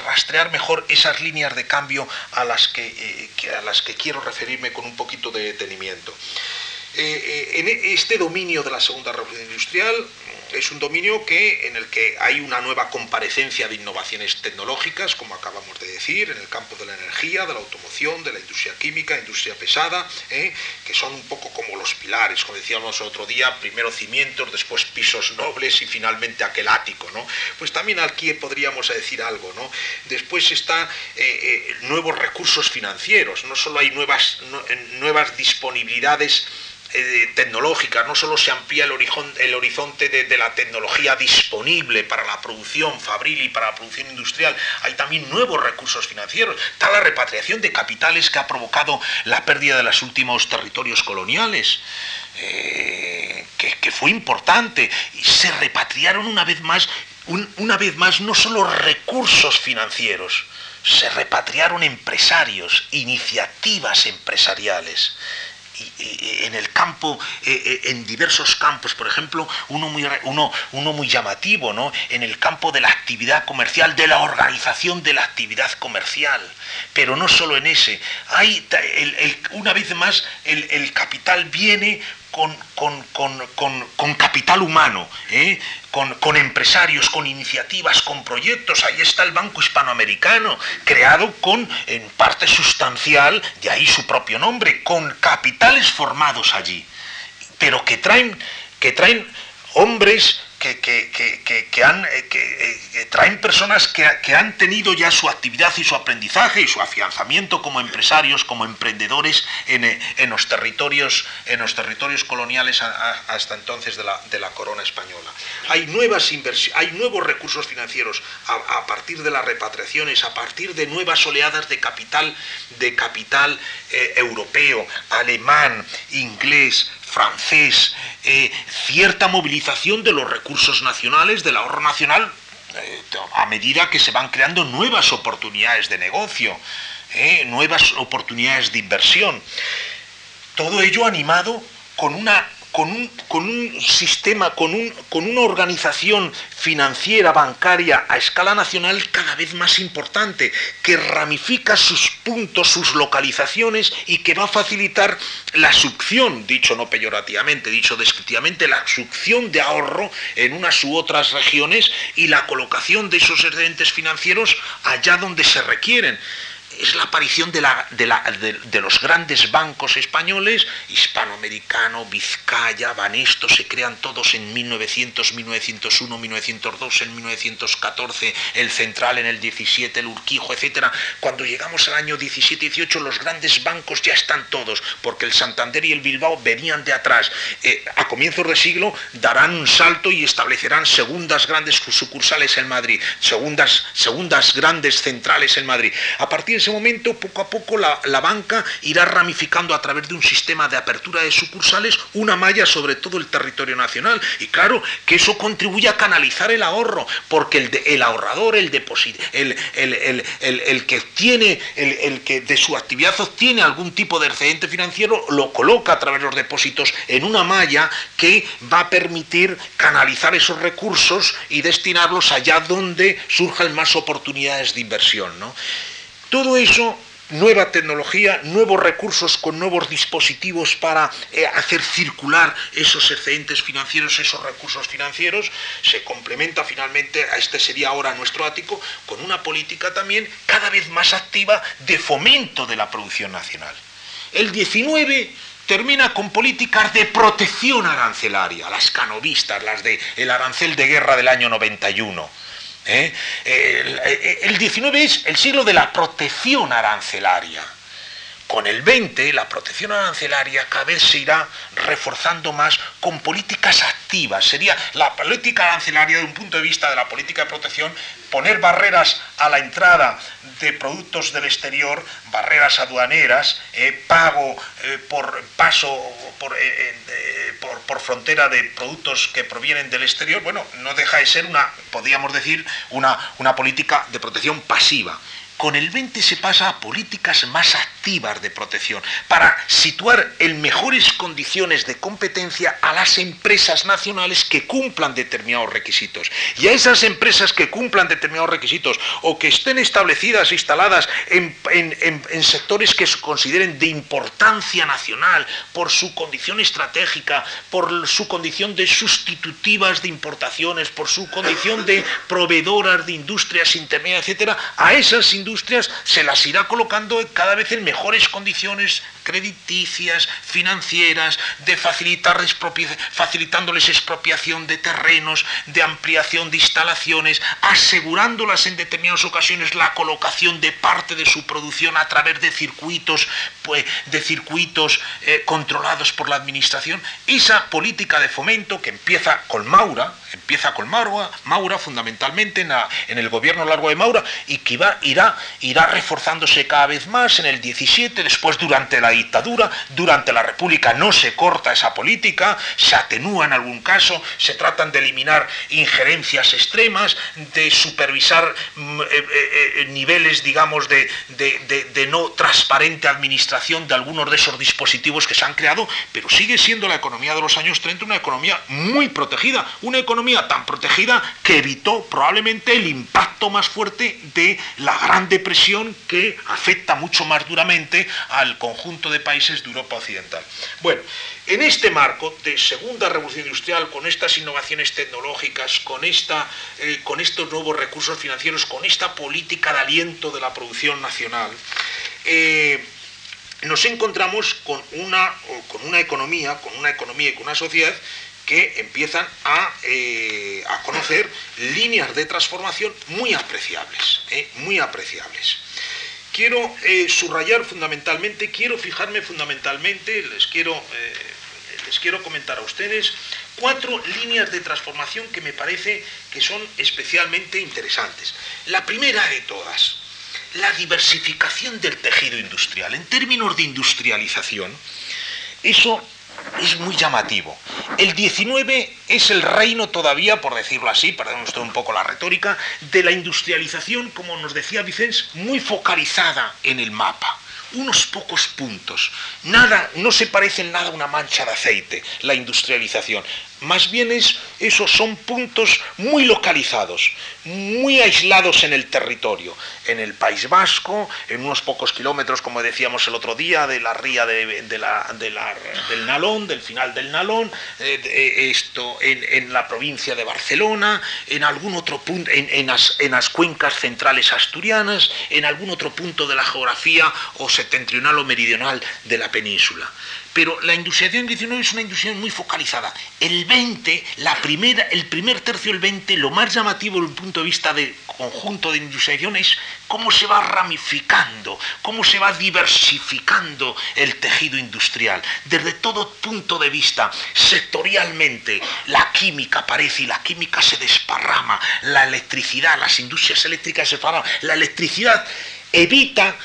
rastrear mejor esas líneas de cambio a las que, a las que quiero referirme con un poquito de detenimiento. en este dominio de la segunda revolución industrial es un dominio que, en el que hay una nueva comparecencia de innovaciones tecnológicas, como acabamos de decir, en el campo de la energía, de la automoción, de la industria química, industria pesada, ¿eh? que son un poco como los pilares, como decíamos otro día, primero cimientos, después pisos nobles y finalmente aquel ático. ¿no? Pues también aquí podríamos decir algo. ¿no? Después está eh, eh, nuevos recursos financieros, no solo hay nuevas, nuevas disponibilidades eh, no solo se amplía el, el horizonte de, la tecnología disponible para la producción fabril y para la producción industrial, hay también nuevos recursos financieros. Está la repatriación de capitales que ha provocado la pérdida de los últimos territorios coloniales. Eh, que, fue importante y se repatriaron una vez más una vez más no solo recursos financieros se repatriaron empresarios, iniciativas empresariales en el campo, eh, eh, en diversos campos, por ejemplo, uno muy, uno, uno muy llamativo, ¿no? En el campo de la actividad comercial, de la organización de la actividad comercial. Pero no solo en ese. Hay, una vez más, el, capital viene con, con, capital humano, ¿eh? con, empresarios, con iniciativas, con proyectos. Ahí está el Banco Hispanoamericano, creado con, en parte sustancial, de ahí su propio nombre, con capitales formados allí, pero que traen, que traen hombres que, eh, eh, traen personas que, han tenido ya su actividad y su aprendizaje y su afianzamiento como empresarios, como emprendedores en, eh, los, territorios, en los territorios coloniales hasta entonces de la, corona española. Hay, nuevos recursos financieros a, partir de las repatriaciones, a partir de nuevas oleadas de capital europeo, alemán, inglés, francés, eh, cierta movilización de los recursos nacionales, del ahorro nacional, eh, a medida que se van creando nuevas oportunidades de negocio, eh, nuevas oportunidades de inversión. Todo ello animado con una con un, sistema, con, con, una organización financiera, bancaria a escala nacional cada vez más importante, que ramifica sus puntos, sus localizaciones y que va a facilitar la succión, dicho no peyorativamente, dicho descriptivamente, la succión de ahorro en unas u otras regiones y la colocación de esos excedentes financieros allá donde se requieren es la aparición de, la, de, los grandes bancos españoles, hispanoamericano, Vizcaya, Banesto, se crean todos en 1900, 1901, 1902, en 1914, el Central en el 17, el Urquijo, etc. Cuando llegamos al año 17-18 los grandes bancos ya están todos, porque el Santander y el Bilbao venían de atrás. Eh, a comienzos de siglo darán un salto y establecerán segundas grandes sucursales en Madrid, segundas, segundas grandes centrales en Madrid. A partir ese momento, poco a poco, la, banca irá ramificando a través de un sistema de apertura de sucursales una malla sobre todo el territorio nacional. Y claro, que eso contribuye a canalizar el ahorro, porque el, el ahorrador, el, el, el, que tiene, el, que de su actividad obtiene algún tipo de excedente financiero, lo coloca a través de los depósitos en una malla que va a permitir canalizar esos recursos y destinarlos allá donde surjan más oportunidades de inversión. ¿no? Todo eso nueva tecnología, nuevos recursos con nuevos dispositivos para eh, hacer circular esos excedentes financieros, esos recursos financieros, se complementa finalmente, a este sería ahora nuestro ático, con una política también cada vez más activa de fomento de la producción nacional. El 19 termina con políticas de protección arancelaria, las canovistas, las del el arancel de guerra del año 91 ¿eh? El, 19 es el siglo de la protección arancelaria. Con el 20 la protección arancelaria cada vez se irá reforzando más con políticas activas. Sería la política arancelaria desde un punto de vista de la política de protección poner barreras a la entrada de productos del exterior, barreras aduaneras, eh, pago eh, por paso por, eh, por, por, frontera de productos que provienen del exterior, bueno, no deja de ser una, podríamos decir, una, una política de protección pasiva. Con el 20 se pasa a políticas más activas de protección para situar en mejores condiciones de competencia a las empresas nacionales que cumplan determinados requisitos. Y a esas empresas que cumplan determinados requisitos o que estén establecidas, instaladas en, sectores que se consideren de importancia nacional por su condición estratégica, por su condición de sustitutivas de importaciones, por su condición de proveedoras de industrias intermedias, etcétera, a esas industrias se las irá colocando cada vez en mejores condiciones crediticias, financieras, de facilitarles facilitándoles expropiación de terrenos, de ampliación de instalaciones, asegurándolas en determinadas ocasiones la colocación de parte de su producción a través de circuitos, pues, de circuitos eh, controlados por la administración. Esa política de fomento que empieza con Maura, empieza con Maura, Maura fundamentalmente en, el gobierno largo de Maura y que irá, irá reforzándose cada vez más en el 17, después durante la dictadura, durante la República no se corta esa política, se atenúa en algún caso, se tratan de eliminar injerencias extremas, de supervisar mm, eh, eh, eh, niveles, digamos, de, de no transparente administración de algunos de esos dispositivos que se han creado, pero sigue siendo la economía de los años 30 una economía muy protegida, una economía tan protegida que evitó probablemente el impacto más fuerte de la Gran Depresión que afecta mucho más duramente al conjunto de países de Europa Occidental. Bueno, en este marco de segunda revolución industrial, con estas innovaciones tecnológicas, con, esta, eh, con estos nuevos recursos financieros, con esta política de aliento de la producción nacional, eh, nos encontramos con una, con una economía, con una economía y con una sociedad que empiezan a, eh, a conocer líneas de transformación muy apreciables, eh, muy apreciables. Quiero eh, subrayar fundamentalmente, quiero fijarme fundamentalmente, les quiero, les quiero comentar a ustedes cuatro líneas de transformación que me parece que son especialmente interesantes. La primera de todas, la diversificación del tejido industrial. En términos de industrialización, eso es muy llamativo. El 19 es el reino todavía, por decirlo así, perdón usted un poco la retórica, de la industrialización, como nos decía Vicens, muy focalizada en el mapa unos pocos puntos. Nada, no se parece en nada a una mancha de aceite, la industrialización. Más bien es, esos son puntos muy localizados, muy aislados en el territorio. En el País Vasco, en unos pocos kilómetros, como decíamos el otro día, de la ría del Nalón, del final del Nalón, eh, esto, en, la provincia de Barcelona, en algún otro punto, en las cuencas centrales asturianas, en algún otro punto de la geografía o septentrional o meridional de la península pero la industrialización 19 es una industrialización muy focalizada. El 20, la primera, el primer tercio del 20, lo más llamativo desde el punto de vista del conjunto de industrialización es cómo se va ramificando, cómo se va diversificando el tejido industrial. Desde todo punto de vista, sectorialmente, la química aparece y la química se desparrama, la electricidad, las industrias eléctricas se desparraman, la electricidad evita,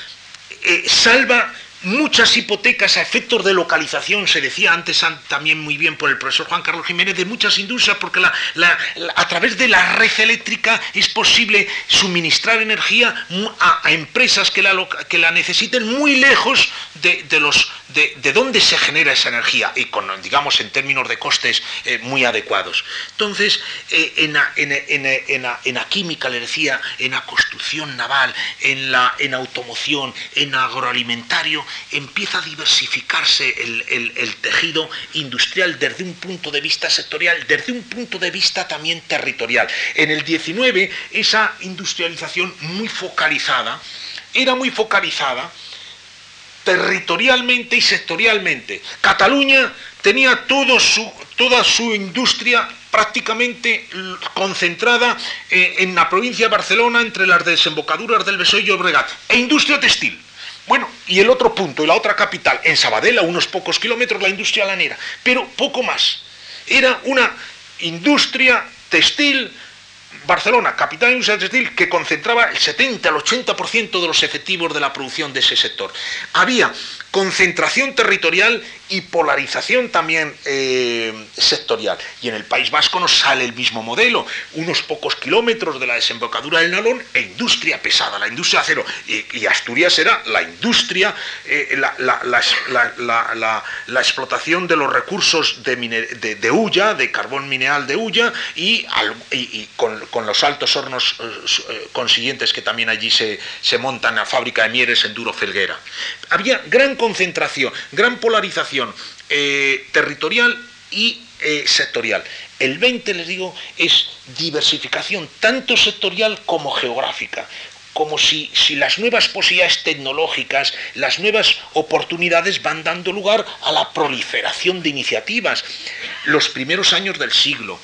eh, salva muchas hipotecas a efectos de localización, se decía antes también muy bien por el profesor Juan Carlos Jiménez, de muchas industrias, porque a través de la red eléctrica es posible suministrar energía a, empresas que la, necesiten muy lejos de, los, de, dónde se genera esa energía y con, digamos, en términos de costes eh, muy adecuados. Entonces, eh, en, la, en, la, química, le decía, en la construcción naval, en la en automoción, en agroalimentario, empieza a diversificarse el, tejido industrial desde un punto de vista sectorial, desde un punto de vista también territorial. En el 19, esa industrialización muy focalizada, era muy focalizada territorialmente y sectorialmente. Cataluña tenía su, toda su industria prácticamente concentrada eh, en la provincia de Barcelona entre las desembocaduras del Besoy y Obregat, e industria textil. Bueno, y el otro punto, y la otra capital, en Sabadell, a unos pocos kilómetros, la industria lanera, pero poco más. Era una industria textil, Barcelona, capital de industria textil, que concentraba el 70 al 80% de los efectivos de la producción de ese sector. Había concentración territorial y polarización también eh, sectorial. Y en el País Vasco nos sale el mismo modelo, unos pocos kilómetros de la desembocadura del Nalón e industria pesada, la industria acero. Y, Asturias era la industria, eh, la, explotación de los recursos de, de, Ulla, de carbón mineral de Ulla, y, con, los altos hornos eh, consiguientes que también allí se, se montan a fábrica de Mieres en Duro Felguera. Había gran concentración, gran polarización eh, territorial y eh, sectorial. El 20, les digo, es diversificación tanto sectorial como geográfica como si, si, las nuevas posibilidades tecnológicas, las nuevas oportunidades van dando lugar a la proliferación de iniciativas. Los primeros años del siglo,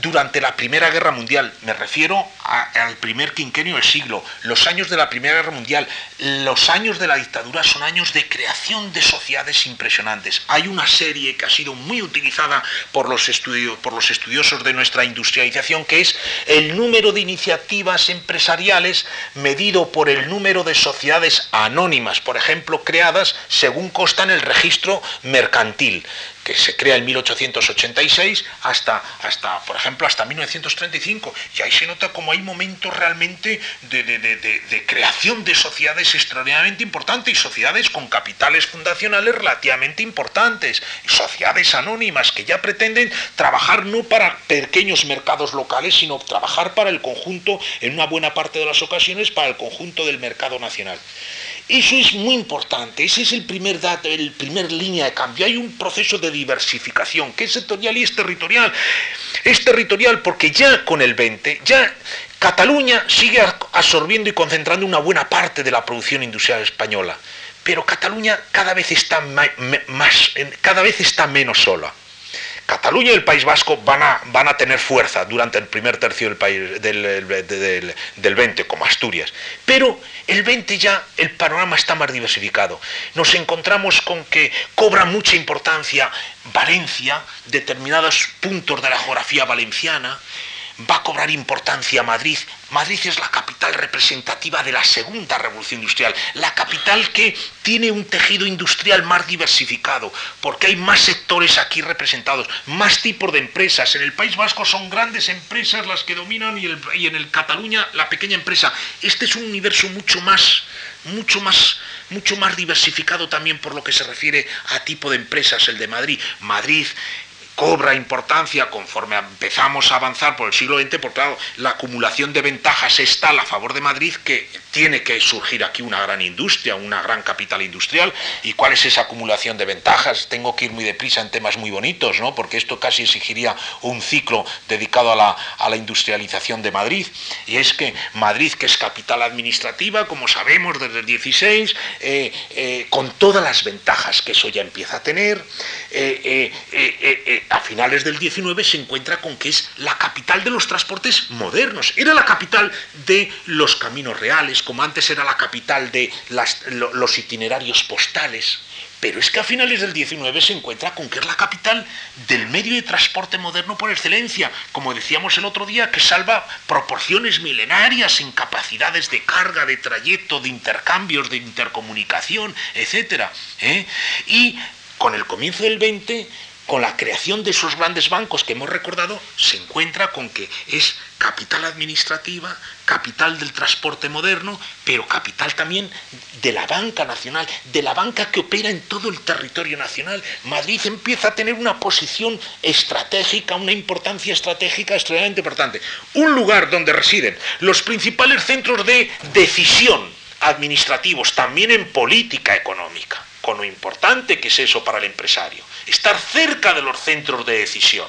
durante la Primera Guerra Mundial. Me refiero al primer quinquenio del siglo, los años de la Primera Guerra Mundial, los años de la dictadura son años de creación de sociedades impresionantes. Hay una serie que ha sido muy utilizada por los, por los estudiosos de nuestra industrialización, que es el número de iniciativas empresariales medido por el número de sociedades anónimas, por ejemplo, creadas según consta en el registro mercantil que se crea en 1886 hasta, hasta, por ejemplo, hasta 1935. Y ahí se nota como hay momentos realmente de, creación de sociedades extraordinariamente importantes y sociedades con capitales fundacionales relativamente importantes, sociedades anónimas que ya pretenden trabajar no para pequeños mercados locales, sino trabajar para el conjunto, en una buena parte de las ocasiones, para el conjunto del mercado nacional. Eso es muy importante, ese es el primer dato, el primer línea de cambio. Hay un proceso de diversificación que es sectorial y es territorial. Es territorial porque ya con el 20, ya Cataluña sigue absorbiendo y concentrando una buena parte de la producción industrial española. Pero Cataluña cada vez está, más, cada vez está menos sola. Cataluña y el País Vasco van a, van a tener fuerza durante el primer tercio del, país, del, del, 20, como Asturias. Pero el 20 ya el panorama está más diversificado. Nos encontramos con que cobra mucha importancia Valencia, determinados puntos de la geografía valenciana, va a cobrar importancia Madrid. Madrid es la capital representativa de la segunda revolución industrial, la capital que tiene un tejido industrial más diversificado, porque hay más sectores aquí representados, más tipos de empresas. En el País Vasco son grandes empresas las que dominan y, en el Cataluña la pequeña empresa. Este es un universo mucho más, mucho más mucho más diversificado también por lo que se refiere a tipo de empresas, el de Madrid. Madrid cobra importancia conforme empezamos a avanzar por el siglo XX, porque claro, la acumulación de ventajas es tal a favor de Madrid que tiene que surgir aquí una gran industria, una gran capital industrial. ¿Y cuál es esa acumulación de ventajas? Tengo que ir muy deprisa en temas muy bonitos, ¿no? porque esto casi exigiría un ciclo dedicado a la, industrialización de Madrid. Y es que Madrid, que es capital administrativa, como sabemos desde el 16, eh, eh, con todas las ventajas que eso ya empieza a tener, eh, a finales del 19 se encuentra con que es la capital de los transportes modernos. Era la capital de los caminos reales, como antes era la capital de los itinerarios postales. Pero es que a finales del 19 se encuentra con que es la capital del medio de transporte moderno por excelencia, como decíamos el otro día, que salva proporciones milenarias en capacidades de carga, de trayecto, de intercambios, de intercomunicación, etc. ¿eh? Y con el comienzo del 20 con la creación de esos grandes bancos que hemos recordado, se encuentra con que es capital administrativa, capital del transporte moderno, pero capital también de la banca nacional, de la banca que opera en todo el territorio nacional. Madrid empieza a tener una posición estratégica, una importancia estratégica extremadamente importante. Un lugar donde residen los principales centros de decisión administrativos, también en política económica, con lo importante que es eso para el empresario estar cerca de los centros de decisión.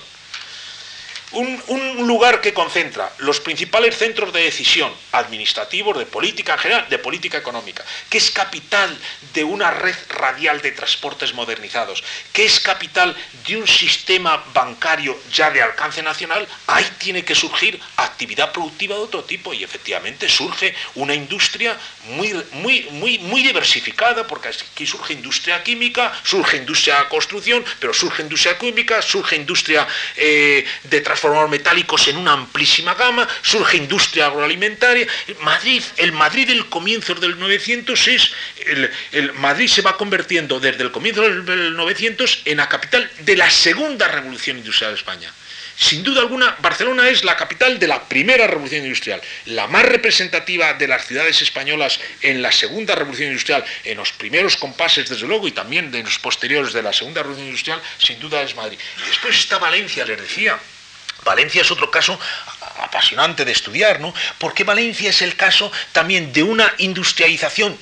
Un, lugar que concentra los principales centros de decisión administrativos, de política en general, de política económica, que es capital de una red radial de transportes modernizados, que es capital de un sistema bancario ya de alcance nacional, ahí tiene que surgir actividad productiva de otro tipo y efectivamente surge una industria muy, muy, muy, muy diversificada, porque aquí surge industria química, surge industria construcción, pero surge industria química, surge industria eh, de transformación metálicos en una amplísima gama, surge industria agroalimentaria. Madrid, el Madrid del comienzo del 900 es, el, Madrid se va convirtiendo desde el comienzo del 900 en la capital de la segunda revolución industrial de España. Sin duda alguna, Barcelona es la capital de la primera revolución industrial, la más representativa de las ciudades españolas en la segunda revolución industrial, en los primeros compases desde luego y también en los posteriores de la segunda revolución industrial, sin duda es Madrid. después está Valencia, les decía, Valencia es otro caso apasionante de estudiar, ¿no? Porque Valencia es el caso también de una industrialización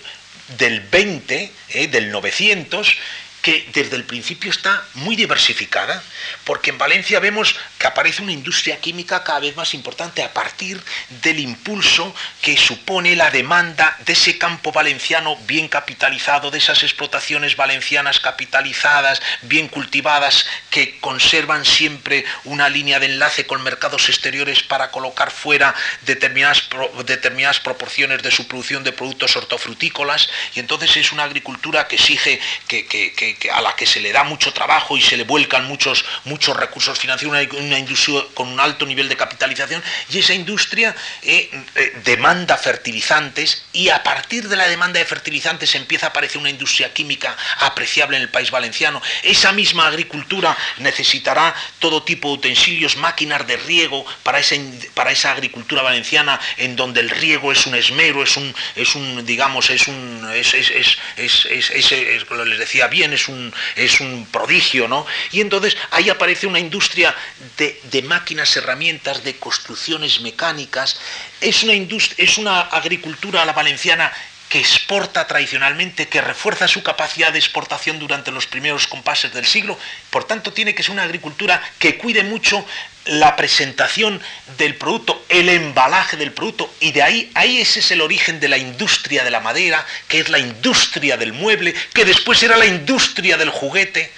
del 20, ¿eh? del 900, que desde el principio está muy diversificada, porque en Valencia vemos que aparece una industria química cada vez más importante a partir del impulso que supone la demanda de ese campo valenciano bien capitalizado, de esas explotaciones valencianas capitalizadas, bien cultivadas, que conservan siempre una línea de enlace con mercados exteriores para colocar fuera determinadas, determinadas proporciones de su producción de productos hortofrutícolas, y entonces es una agricultura que exige que, a la que se le da mucho trabajo y se le vuelcan muchos, muchos recursos financieros, una, industria con un alto nivel de capitalización, y esa industria eh, eh, demanda fertilizantes y a partir de la demanda de fertilizantes empieza a aparecer una industria química apreciable en el país valenciano. Esa misma agricultura necesitará todo tipo de utensilios, máquinas de riego para esa, para esa agricultura valenciana en donde el riego es un esmero, es un, es un digamos, es un, es, es, es, es les decía bien, es un, es un prodigio, ¿no? Y entonces ahí aparece una industria de, de máquinas, herramientas, de construcciones mecánicas, es una, es una agricultura a la valenciana que exporta tradicionalmente, que refuerza su capacidad de exportación durante los primeros compases del siglo, por tanto tiene que ser una agricultura que cuide mucho la presentación del producto, el embalaje del producto, y de ahí, ahí ese es el origen de la industria de la madera, que es la industria del mueble, que después era la industria del juguete.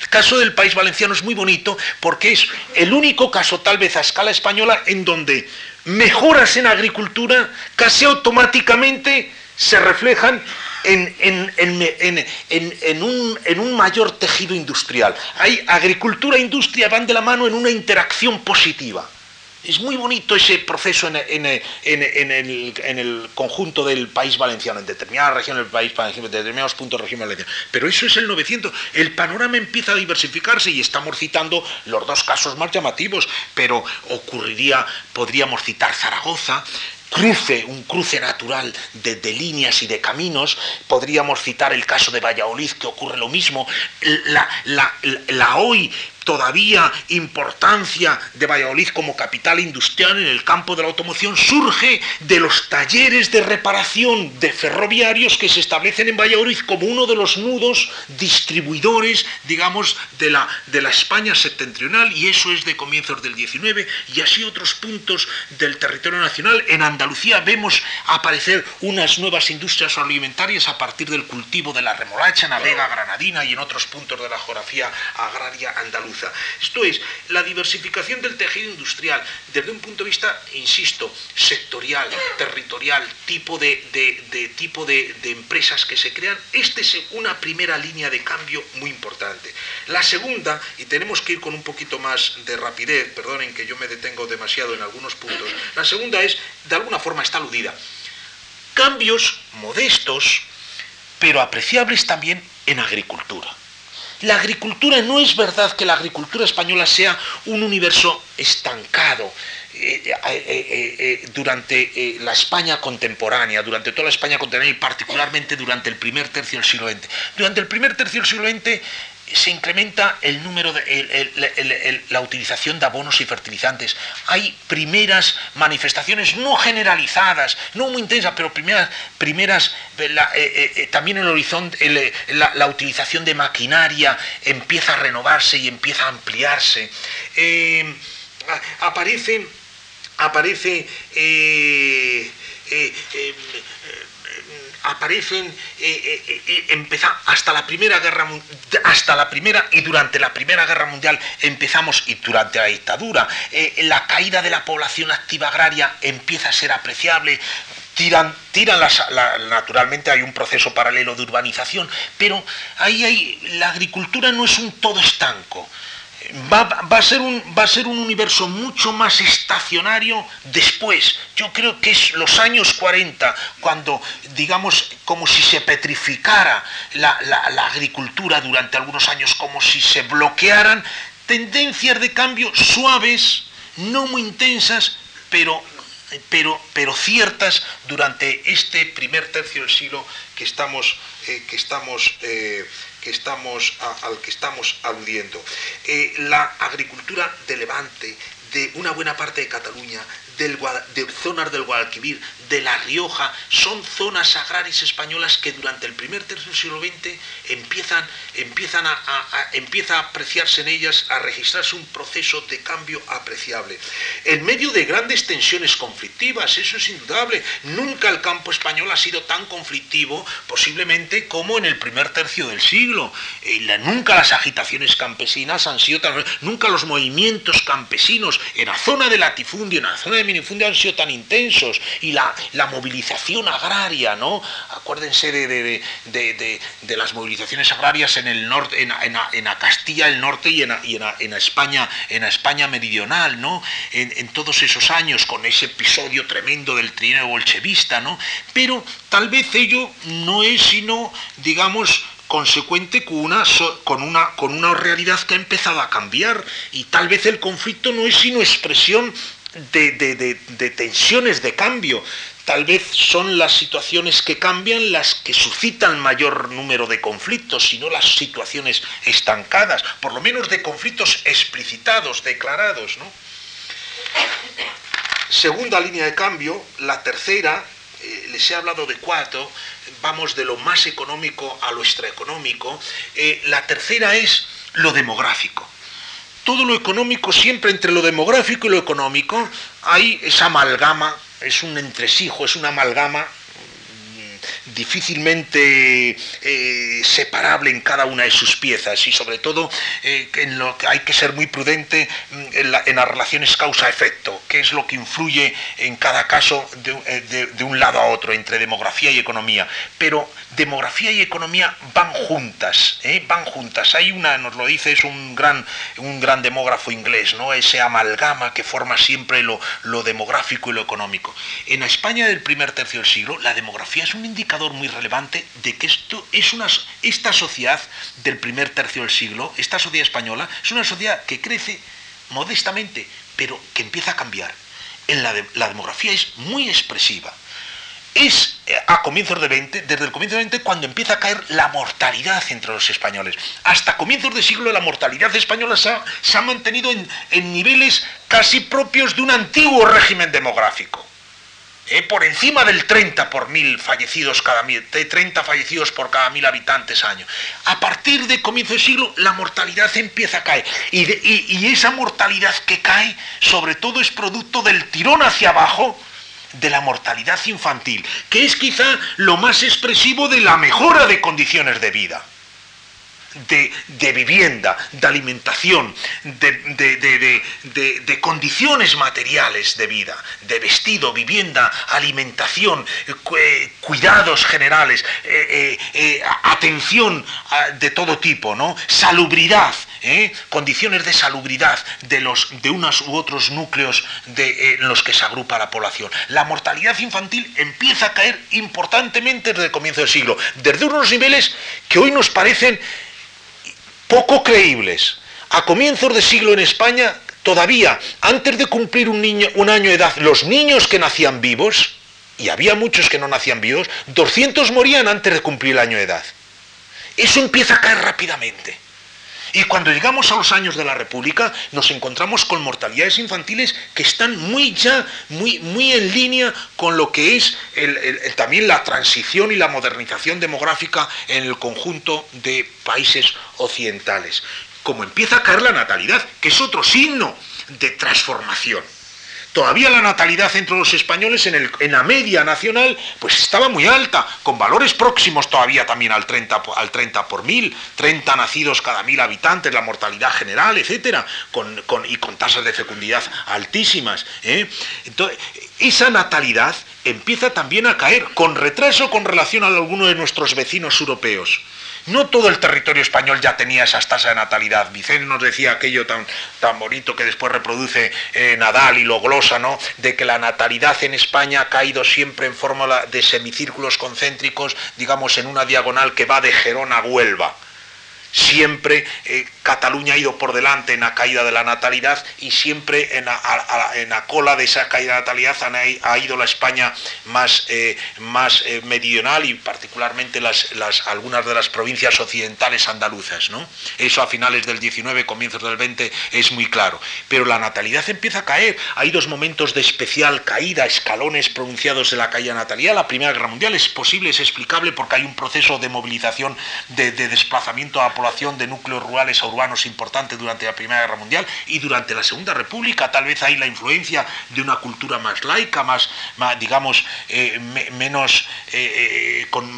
El caso del país valenciano es muy bonito porque es el único caso, tal vez a escala española, en donde mejoras en agricultura casi automáticamente se reflejan en, un, mayor tejido industrial. Hay agricultura e industria van de la mano en una interacción positiva. Es muy bonito ese proceso en, el, conjunto del país valenciano, en determinadas regiones del país valenciano, en determinados puntos del régimen valenciano. Pero eso es el 900. El panorama empieza a diversificarse y estamos citando los dos casos más llamativos, pero ocurriría, podríamos citar Zaragoza, cruce, un cruce natural de, líneas y de caminos. Podríamos citar el caso de Valladolid, que ocurre lo mismo. La, hoy todavía importancia de Valladolid como capital industrial en el campo de la automoción surge de los talleres de reparación de ferroviarios que se establecen en Valladolid como uno de los nudos distribuidores, digamos, de la, de la España septentrional y eso es de comienzos del 19 y así otros puntos del territorio nacional. En Andalucía vemos aparecer unas nuevas industrias alimentarias a partir del cultivo de la remolacha en la Vega Granadina y en otros puntos de la geografía agraria andaluza esto es, la diversificación del tejido industrial desde un punto de vista, insisto, sectorial, territorial, tipo de, tipo de, empresas que se crean, esta es una primera línea de cambio muy importante. La segunda, y tenemos que ir con un poquito más de rapidez, perdonen que yo me detengo demasiado en algunos puntos, la segunda es, de alguna forma está aludida, cambios modestos, pero apreciables también en agricultura. La agricultura no es verdad que la agricultura española sea un universo estancado. Eh, eh, eh, durante la España contemporánea, durante toda la España contemporánea y particularmente durante el primer tercio del siglo XX. Durante el primer tercio del siglo XX se incrementa el número de la utilización de abonos y fertilizantes. Hay primeras manifestaciones no generalizadas, no muy intensas, pero primeras, primeras eh, eh, eh, también el horizonte la, utilización de maquinaria empieza a renovarse y empieza a ampliarse. aparecen, aparece aparecen eh, eh, eh, hasta la primera guerra hasta la primera y durante la primera guerra mundial empezamos y durante la dictadura la caída de la población activa agraria empieza a ser apreciable tiran, tiran naturalmente hay un proceso paralelo de urbanización, pero ahí hay, la agricultura no es un todo estanco va, a ser un, va a ser un universo mucho más estacionario después. Yo creo que es los años 40, cuando, digamos, como si se petrificara la, agricultura durante algunos años, como si se bloquearan tendencias de cambio suaves, no muy intensas, pero pero, pero, ciertas durante este primer tercio del siglo que estamos, eh, que estamos eh, que estamos, al que estamos aludiendo. Eh, la agricultura de Levante, de una buena parte de Cataluña, de zonas del Guadalquivir, de La Rioja, son zonas agrarias españolas que durante el primer tercio del siglo XX empiezan, empiezan a, empieza a apreciarse en ellas, a registrarse un proceso de cambio apreciable. En medio de grandes tensiones conflictivas, eso es indudable, nunca el campo español ha sido tan conflictivo posiblemente como en el primer tercio del siglo. Nunca las agitaciones campesinas han sido tan... Nunca los movimientos campesinos en la zona de latifundio, en la zona de minifundio han sido tan intensos y la, la movilización agraria, ¿no? Acuérdense de, de, las movilizaciones agrarias en el norte, en, en, Castilla el norte y en, y en, España, en España meridional, ¿no? En, todos esos años con ese episodio tremendo del trineo bolchevista, ¿no? Pero tal vez ello no es sino, digamos, consecuente con con, una, con una realidad que ha empezado a cambiar y tal vez el conflicto no es sino expresión de, tensiones de cambio. Tal vez son las situaciones que cambian las que suscitan mayor número de conflictos, sino las situaciones estancadas, por lo menos de conflictos explicitados, declarados. Segunda línea de cambio, la tercera, eh, les he hablado de cuatro, vamos de lo más económico a lo extraeconómico, eh, la tercera es lo demográfico todo lo económico, siempre entre lo demográfico y lo económico, hay esa amalgama, es un entresijo, es una amalgama difícilmente eh, separable en cada una de sus piezas y sobre todo eh, en lo que hay que ser muy prudente mm, en, las relaciones causa-efecto, que es lo que influye en cada caso eh, de, un lado a otro, entre demografía y economía. Pero demografía y economía van juntas, van juntas. Hay una, nos lo dice, es un gran, un gran demógrafo inglés, ¿no? ese amalgama que forma siempre lo, lo demográfico y lo económico. En España del primer tercio del siglo, la demografía es un indicador muy relevante de que esto es una, esta sociedad del primer tercio del siglo, esta sociedad española, es una sociedad que crece modestamente, pero que empieza a cambiar. En la, demografía es muy expresiva. Es eh, a comienzos del 20, desde el comienzo del 20, cuando empieza a caer la mortalidad entre los españoles. Hasta comienzos del siglo la mortalidad española se ha, mantenido en, en niveles casi propios de un antiguo régimen demográfico. Eh, por encima del 30 por mil fallecidos cada mil, 30 fallecidos por cada mil habitantes año. A partir de comienzo del siglo, la mortalidad empieza a caer. Y esa mortalidad que cae, sobre todo, es producto del tirón hacia abajo de la mortalidad infantil, que es quizá lo más expresivo de la mejora de condiciones de vida de, vivienda, de alimentación, de, condiciones materiales de vida, de vestido, vivienda, alimentación, eh, cuidados generales, eh, eh, atención de todo tipo, ¿no? Salubridad, condiciones de salubridad de, los, de unos u otros núcleos de, en los que se agrupa la población. La mortalidad infantil empieza a caer importantemente desde el comienzo del siglo, desde unos niveles que hoy nos parecen poco creíbles. A comienzos de siglo en España, todavía antes de cumplir un, niño, un año de edad, los niños que nacían vivos, y había muchos que no nacían vivos, 200 morían antes de cumplir el año de edad. Eso empieza a caer rápidamente. Y cuando llegamos a los años de la República, nos encontramos con mortalidades infantiles que están muy ya, muy, muy en línea con lo que es también la transición y la modernización demográfica en el conjunto de países occidentales. Como empieza a caer la natalidad, que es otro signo de transformación. Todavía la natalidad entre los españoles en, la media nacional pues estaba muy alta, con valores próximos todavía también al 30, al 30 por mil, 30 nacidos cada mil habitantes, la mortalidad general, etcétera, y con tasas de fecundidad altísimas. ¿eh? Esa natalidad empieza también a caer, con retraso con relación a alguno de nuestros vecinos europeos. No todo el territorio español ya tenía esas tasas de natalidad. Vicente nos decía aquello tan, tan bonito que después reproduce eh, Nadal y lo glosa, ¿no? De que la natalidad en España ha caído siempre en forma de semicírculos concéntricos, digamos en una diagonal que va de Gerona a Huelva siempre eh, Cataluña ha ido por delante en la caída de la natalidad y siempre en la, cola de esa caída de natalidad ha ido la España más, eh, más eh, meridional y particularmente las, algunas de las provincias occidentales andaluzas. ¿no? Eso a finales del 19, comienzos del 20 es muy claro. Pero la natalidad empieza a caer. Hay dos momentos de especial caída, escalones pronunciados de la caída de natalidad. La Primera Guerra Mundial es posible, es explicable porque hay un proceso de movilización, de, de desplazamiento a la población de núcleos rurales a urbanos importante durante la Primera Guerra Mundial y durante la Segunda República tal vez hay la influencia de una cultura más laica, más, digamos, eh, menos, eh, eh, con,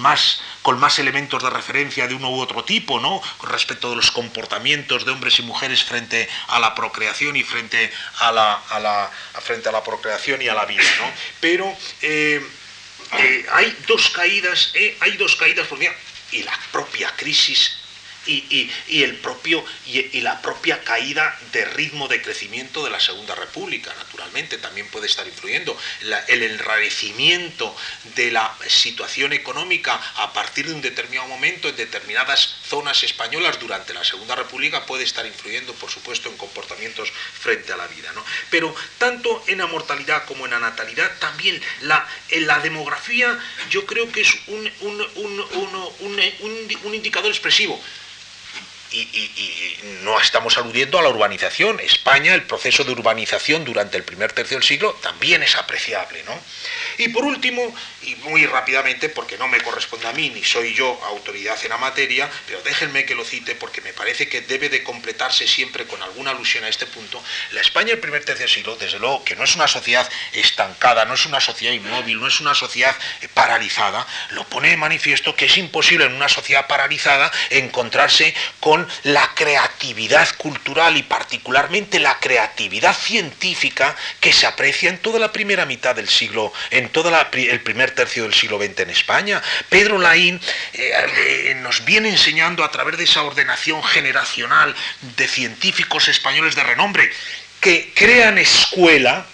más, con más elementos de referencia de uno u otro tipo, ¿no? Respecto de los comportamientos de hombres y mujeres frente a la procreación y frente a la, a la, frente a la procreación y a la vida, ¿no? Pero hay dos caídas, hay dos caídas, pues y la propia crisis y, el propio, y, la propia caída de ritmo de crecimiento de la Segunda República, naturalmente, también puede estar influyendo. el enrarecimiento de la situación económica a partir de un determinado momento en determinadas zonas españolas durante la Segunda República puede estar influyendo, por supuesto, en comportamientos frente a la vida. ¿no? Pero tanto en la mortalidad como en la natalidad, también la, la demografía yo creo que es un, un indicador expresivo y, no estamos aludiendo a la urbanización. España, el proceso de urbanización durante el primer tercio del siglo también es apreciable. ¿no? Y por último, y muy rápidamente, porque no me corresponde a mí, ni soy yo autoridad en la materia, pero déjenme que lo cite porque me parece que debe de completarse siempre con alguna alusión a este punto, la España del primer tercio del siglo, desde luego que no es una sociedad estancada, no es una sociedad inmóvil, no es una sociedad eh, paralizada, lo pone de manifiesto que es imposible en una sociedad paralizada encontrarse con la creatividad cultural y particularmente la creatividad científica que se aprecia en toda la primera mitad del siglo, en todo el primer tercio del siglo XX en España. Pedro Laín eh, eh, nos viene enseñando a través de esa ordenación generacional de científicos españoles de renombre que crean escuela,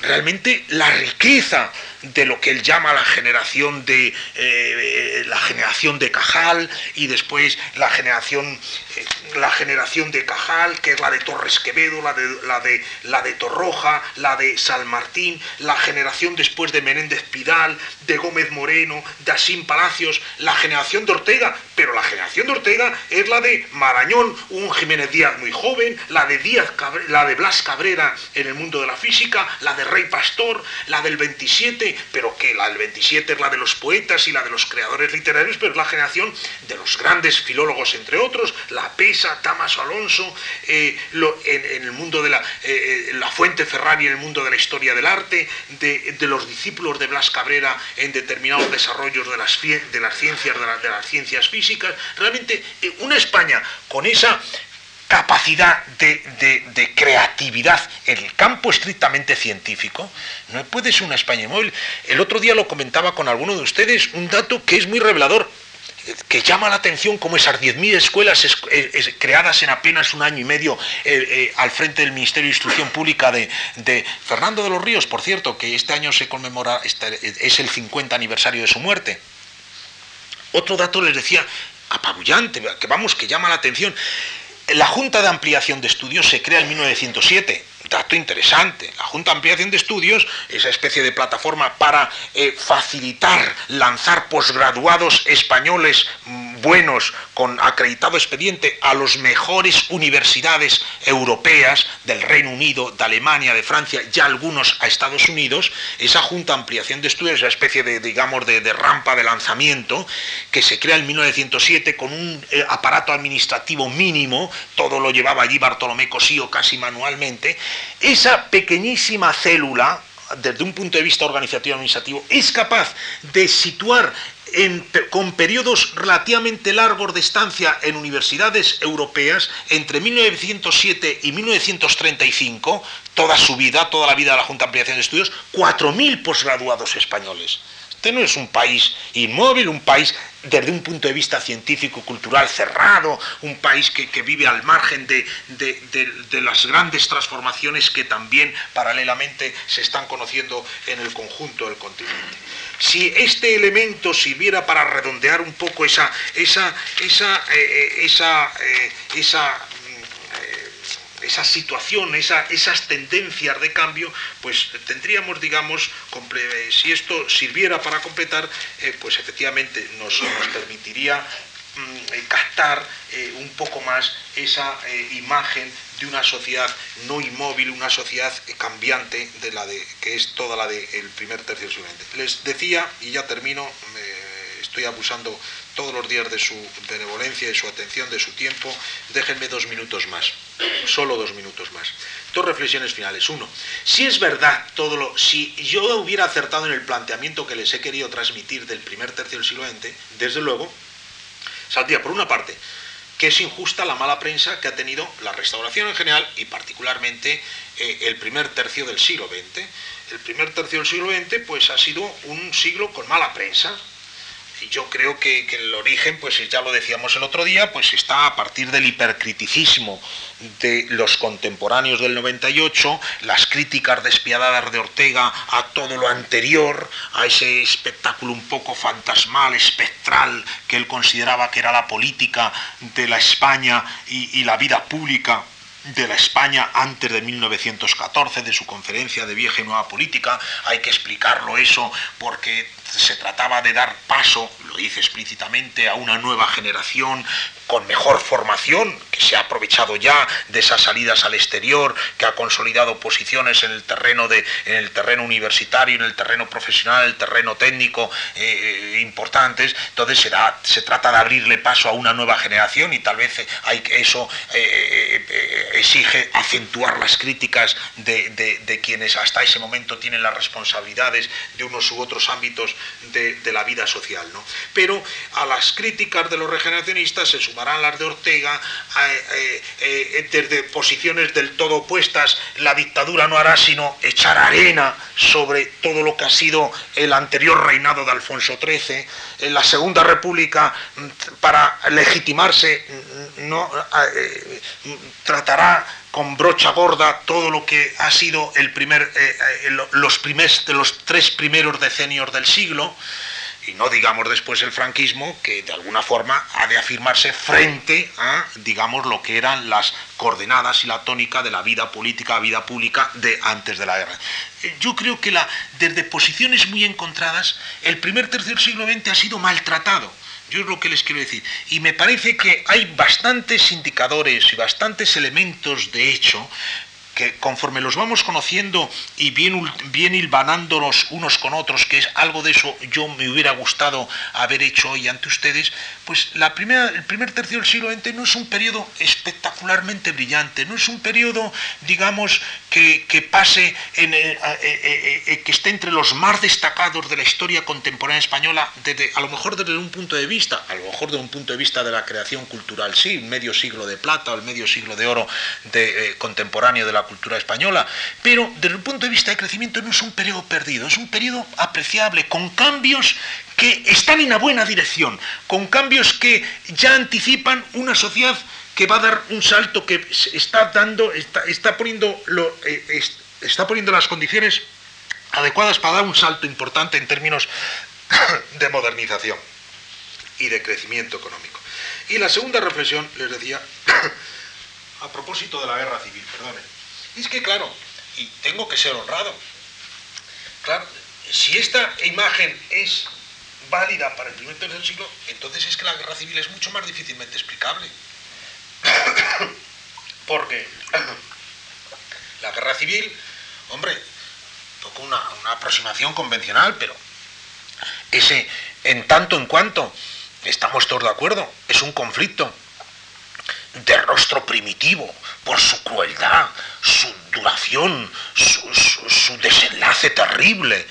realmente la riqueza de lo que él llama la generación de eh, la generación de Cajal y después la generación eh, la generación de Cajal que es la de Torres Quevedo la de la de la de Torroja la de San Martín la generación después de Menéndez Pidal de Gómez Moreno de Asín Palacios la generación de Ortega pero la generación de Ortega es la de Marañón un Jiménez Díaz muy joven la de Díaz la de Blas Cabrera en el mundo de la física la de Rey Pastor la del 27 pero que la del 27 es la de los poetas y la de los creadores literarios, pero es la generación de los grandes filólogos, entre otros, La Pesa, Tamaso Alonso, eh, en, el mundo de la, eh, la Fuente Ferrari en el mundo de la historia del arte, de, los discípulos de Blas Cabrera en determinados desarrollos de las, de las ciencias, de, las ciencias físicas. Realmente, eh, una España con esa capacidad de, creatividad en el campo estrictamente científico, no puede ser una España móvil. El otro día lo comentaba con alguno de ustedes, un dato que es muy revelador, que llama la atención como esas 10.000 escuelas creadas en apenas un año y medio eh, eh, al frente del Ministerio de Instrucción Pública de, Fernando de los Ríos, por cierto, que este año se conmemora, este, es el 50 aniversario de su muerte. Otro dato les decía apabullante, que vamos, que llama la atención. La Junta de Ampliación de Estudios se crea en 1907 dato interesante. La Junta de Ampliación de Estudios, esa especie de plataforma para eh, facilitar, lanzar posgraduados españoles mm, buenos con acreditado expediente a las mejores universidades europeas del Reino Unido, de Alemania, de Francia, ya algunos a Estados Unidos, esa Junta de Ampliación de Estudios, esa especie de, digamos, de, rampa de lanzamiento que se crea en 1907 con un eh, aparato administrativo mínimo, todo lo llevaba allí Bartolomé Cosío casi manualmente, esa pequeñísima célula, desde un punto de vista organizativo administrativo, es capaz de situar con periodos relativamente largos de estancia en universidades europeas entre 1907 y 1935, toda su vida, toda la vida de la Junta de Ampliación de Estudios, 4.000 posgraduados españoles. No es un país inmóvil, un país desde un punto de vista científico-cultural cerrado, un país que, vive al margen de, las grandes transformaciones que también paralelamente se están conociendo en el conjunto del continente. Si este elemento sirviera para redondear un poco esa, esa, esa, eh, esa, eh, esa esa situación, esas tendencias de cambio, pues tendríamos, digamos, si esto sirviera para completar, eh, pues efectivamente nos, permitiría mm, eh, captar eh, un poco más esa imagen de una sociedad no inmóvil, una sociedad cambiante de la de que es toda la del primer tercio del siglo XX. Les decía, y ya termino, estoy abusando todos los días de su benevolencia, de su atención, de su tiempo. Déjenme dos minutos más, solo dos minutos más. Dos reflexiones finales. Uno, si es verdad todo lo, si yo hubiera acertado en el planteamiento que les he querido transmitir del primer tercio del siglo XX, desde luego, saldría por una parte que es injusta la mala prensa que ha tenido la restauración en general y particularmente eh, el primer tercio del siglo XX. El primer tercio del siglo XX pues ha sido un siglo con mala prensa, y yo creo que, el origen, pues ya lo decíamos el otro día, pues está a partir del hipercriticismo de los contemporáneos del 98, las críticas despiadadas de Ortega a todo lo anterior, a ese espectáculo un poco fantasmal, espectral, que él consideraba que era la política de la España y, la vida pública de la España antes de 1914, de su conferencia de vieja y nueva política. Hay que explicarlo eso porque se trataba de dar paso, lo dice explícitamente, a una nueva generación con mejor formación, que se ha aprovechado ya de esas salidas al exterior, que ha consolidado posiciones en el terreno, de, en el terreno universitario, en el terreno profesional, en el terreno técnico eh, importantes. Entonces se, se trata de abrirle paso a una nueva generación y tal vez hay, eso eh, eh, exige acentuar las críticas de, quienes hasta ese momento tienen las responsabilidades de unos u otros ámbitos de, la vida social. ¿no? Pero a las críticas de los regeneracionistas se sumarán las de Ortega, eh, eh, desde posiciones del todo opuestas, la dictadura no hará sino echar arena sobre todo lo que ha sido el anterior reinado de Alfonso XIII, en la Segunda República, mm, para legitimarse, mm, no, eh, tratará con brocha gorda todo lo que ha sido el primer, los, de los tres primeros decenios del siglo, y no digamos después el franquismo, que de alguna forma ha de afirmarse frente a, digamos, lo que eran las coordenadas y la tónica de la vida política, vida pública de antes de la guerra. Eh, yo creo que la, desde posiciones muy encontradas, el primer tercio del siglo XX ha sido maltratado. Yo es lo que les quiero decir. Y me parece que hay bastantes indicadores y bastantes elementos de hecho que conforme los vamos conociendo y bien, bien hilvanándolos unos con otros, que es algo de eso yo me hubiera gustado haber hecho hoy ante ustedes, pues la primera, el primer tercio del siglo XX no es un periodo espectacularmente brillante, no es un periodo, digamos, que, pase, en, eh, eh, eh, que esté entre los más destacados de la historia contemporánea española, desde, a lo mejor desde un punto de vista, a lo mejor desde un punto de vista de la creación cultural, sí, medio siglo de plata o el medio siglo de oro de, contemporáneo de la cultura española, pero desde el punto de vista de crecimiento no es un periodo perdido, es un periodo apreciable, con cambios que están en una buena dirección, con cambios que ya anticipan una sociedad que va a dar un salto, que está dando, está, poniendo, lo, eh, está poniendo las condiciones adecuadas para dar un salto importante en términos de modernización y de crecimiento económico. Y la segunda reflexión, les decía, a propósito de la guerra civil, perdone es que, claro, y tengo que ser honrado, claro, si esta imagen es válida para el primer tercer siglo, entonces es que la guerra civil es mucho más difícilmente explicable. Porque la guerra civil, hombre, tocó una, una, aproximación convencional, pero ese, en tanto en cuanto, estamos todos de acuerdo, es un conflicto de rostro primitivo, por su crueldad, su duración, su, desenlace terrible.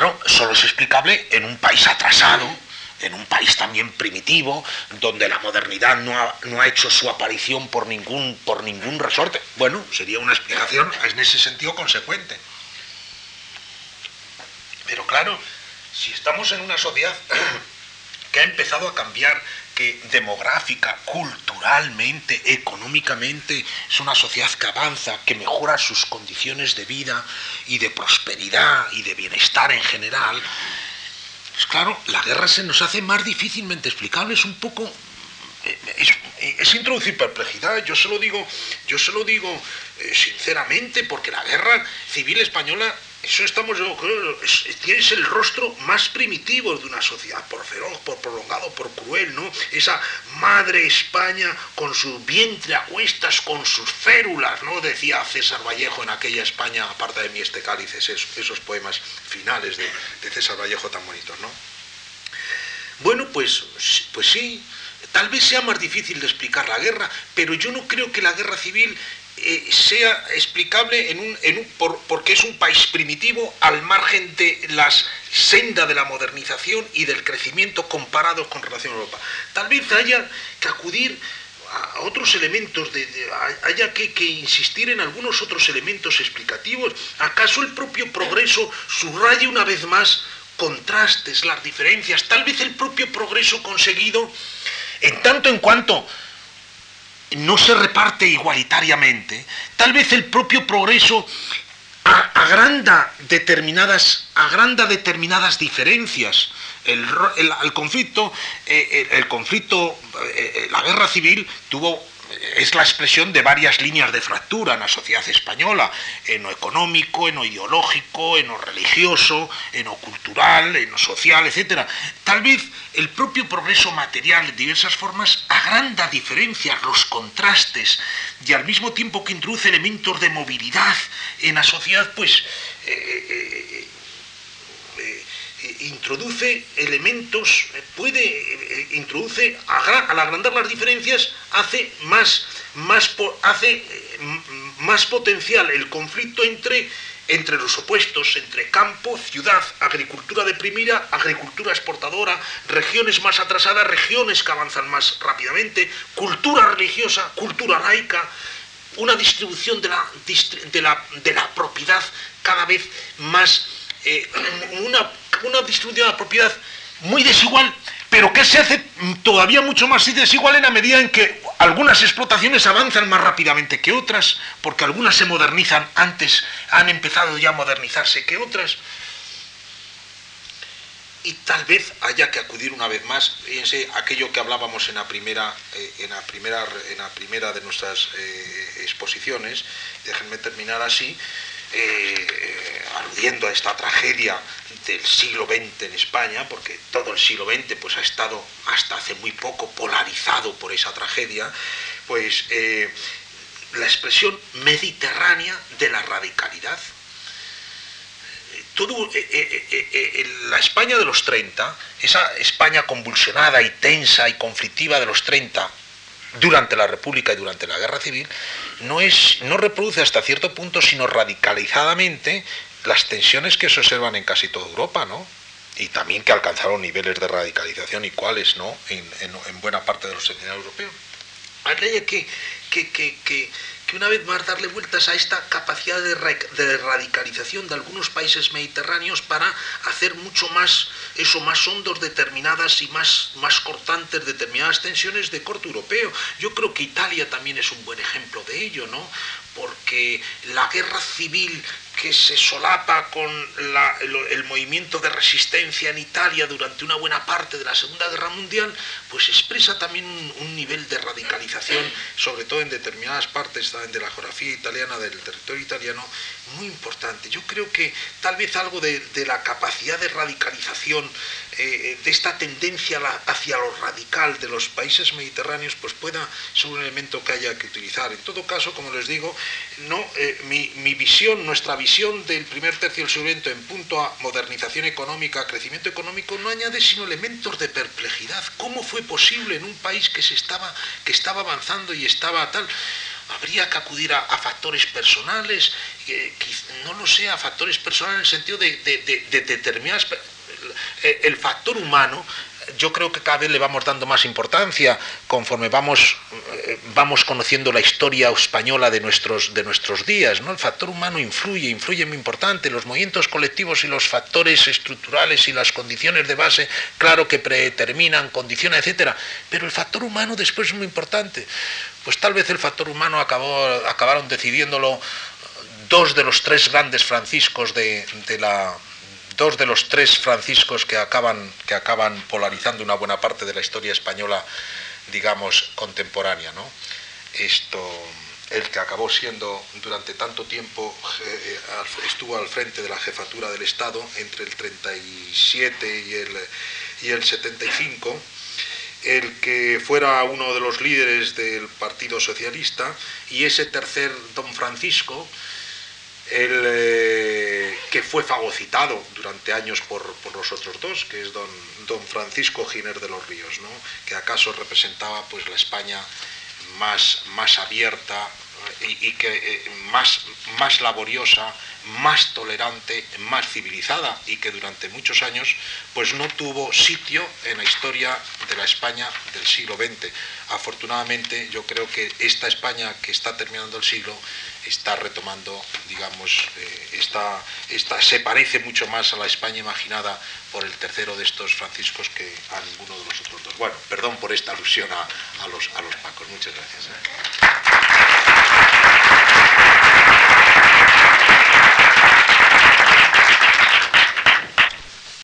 Claro, solo es explicable en un país atrasado, en un país también primitivo, donde la modernidad no ha, no ha, hecho su aparición por ningún, por ningún resorte. Bueno, sería una explicación en ese sentido consecuente. Pero claro, si estamos en una sociedad que ha empezado a cambiar, demográfica, culturalmente, económicamente, es una sociedad que avanza, que mejora sus condiciones de vida y de prosperidad y de bienestar en general, pues claro, la guerra se nos hace más difícilmente explicable, es un poco es, introducir perplejidad. Yo se lo digo, yo se lo digo eh, sinceramente, porque la guerra civil española, eso estamos, yo creo, es, el rostro más primitivo de una sociedad, por feroz, por prolongado, por cruel, ¿no? Esa madre España con su vientre a cuestas, con sus férulas, ¿no? Decía César Vallejo en aquella España, aparte de mí este cáliz, esos, poemas finales de, de César Vallejo tan bonitos, ¿no? Bueno, pues, pues sí, Tal vez sea más difícil de explicar la guerra, pero yo no creo que la guerra civil eh, sea explicable en un, porque es un país primitivo al margen de las senda de la modernización y del crecimiento comparados con relación a Europa. Tal vez haya que acudir a otros elementos, haya que, insistir en algunos otros elementos explicativos. ¿Acaso el propio progreso subraya una vez más contrastes, las diferencias? Tal vez el propio progreso conseguido en tanto en cuanto no se reparte igualitariamente, tal vez el propio progreso agranda determinadas, agranda determinadas diferencias. El, conflicto, eh, el, conflicto, eh, eh, la guerra civil tuvo es la expresión de varias líneas de fractura en la sociedad española, en lo económico, en lo ideológico, en lo religioso, en lo cultural, en lo social, etc. Tal vez el propio progreso material de diversas formas agranda diferencias, los contrastes, y al mismo tiempo que introduce elementos de movilidad en la sociedad, pues eh, eh, eh, introduce elementos, puede, eh, introduce, al agrandar las diferencias, hace más, más, hace eh, más potencial el conflicto entre, entre los opuestos, entre campo, ciudad, agricultura deprimida, agricultura exportadora, regiones más atrasadas, regiones que avanzan más rápidamente, cultura religiosa, cultura laica, una distribución de la, de la, de la propiedad cada vez más eh, una, una distribución de la propiedad muy desigual, pero que se hace todavía mucho más desigual en la medida en que algunas explotaciones avanzan más rápidamente que otras, porque algunas se modernizan antes, han empezado ya a modernizarse que otras. Y tal vez haya que acudir una vez más, fíjense, aquello que hablábamos en la primera, eh, en la primera, en la primera de nuestras eh, exposiciones, déjenme terminar así, eh, aludiendo a esta tragedia del siglo XX en España, porque todo el siglo XX pues, ha estado hasta hace muy poco polarizado por esa tragedia, pues eh, la expresión mediterránea de la radicalidad. Todo, eh, la España de los 30, esa España convulsionada y tensa y conflictiva de los 30, durante la República y durante la Guerra Civil, no, es, no reproduce hasta cierto punto, sino radicalizadamente, las tensiones que se observan en casi toda Europa, ¿no? Y también que alcanzaron niveles de radicalización iguales, ¿no? En, en, buena parte de los escenarios europeos. Habría que, que, que, que, una vez más darle vueltas a esta capacidad de, de, radicalización de algunos países mediterráneos para hacer mucho más, eso, más hondos determinadas y más, más cortantes determinadas tensiones de corte europeo. Yo creo que Italia también es un buen ejemplo de ello, ¿no? Porque la guerra civil que se solapa con el, movimiento de resistencia en Italia durante una buena parte de la Segunda Guerra Mundial, pues expresa también un, nivel de radicalización, sobre todo en determinadas partes de la geografía italiana, del territorio italiano, muy importante. Yo creo que tal vez algo de, la capacidad de radicalización, eh, de esta tendencia hacia lo radical de los países mediterráneos, pues pueda ser un elemento que haya que utilizar. En todo caso, como les digo, no, eh, mi, mi visión, nuestra visión, visión del primer tercio del siglo en punto a modernización económica, crecimiento económico, no añade sino elementos de perplejidad. ¿Cómo fue posible en un país que, se estaba, que estaba avanzando y estaba tal? Habría que acudir a, factores personales, no lo sé, a factores personales en el sentido de, de, de, determinadas... El factor humano yo creo que cada vez le vamos dando más importancia conforme vamos, eh, vamos conociendo la historia española de nuestros, de nuestros días. ¿no? El factor humano influye, influye muy importante. Los movimientos colectivos y los factores estructurales y las condiciones de base, claro que predeterminan, condiciones, etcétera. Pero el factor humano después es muy importante. Pues tal vez el factor humano acabó, acabaron decidiéndolo dos de los tres grandes franciscos de, de la dos de los tres franciscos que acaban, que acaban polarizando una buena parte de la historia española, digamos, contemporánea. ¿no? Esto, el que acabó siendo durante tanto tiempo, eh, estuvo al frente de la jefatura del Estado entre el 37 y el, y el 75, el que fuera uno de los líderes del Partido Socialista, y ese tercer don Francisco, el eh, que fue fagocitado durante años por, los otros dos, que es don, don Francisco Giner de los Ríos, ¿no? que acaso representaba pues, la España más, más abierta eh, y, que eh, más, más laboriosa, más tolerante, más civilizada y que durante muchos años pues no tuvo sitio en la historia de la España del siglo XX. Afortunadamente yo creo que esta España que está terminando el siglo está retomando, digamos, eh, esta, se parece mucho más a la España imaginada por el tercero de estos franciscos que a ninguno de los otros dos. Bueno, perdón por esta alusión a, a los, a los pacos. Muchas gracias. Eh.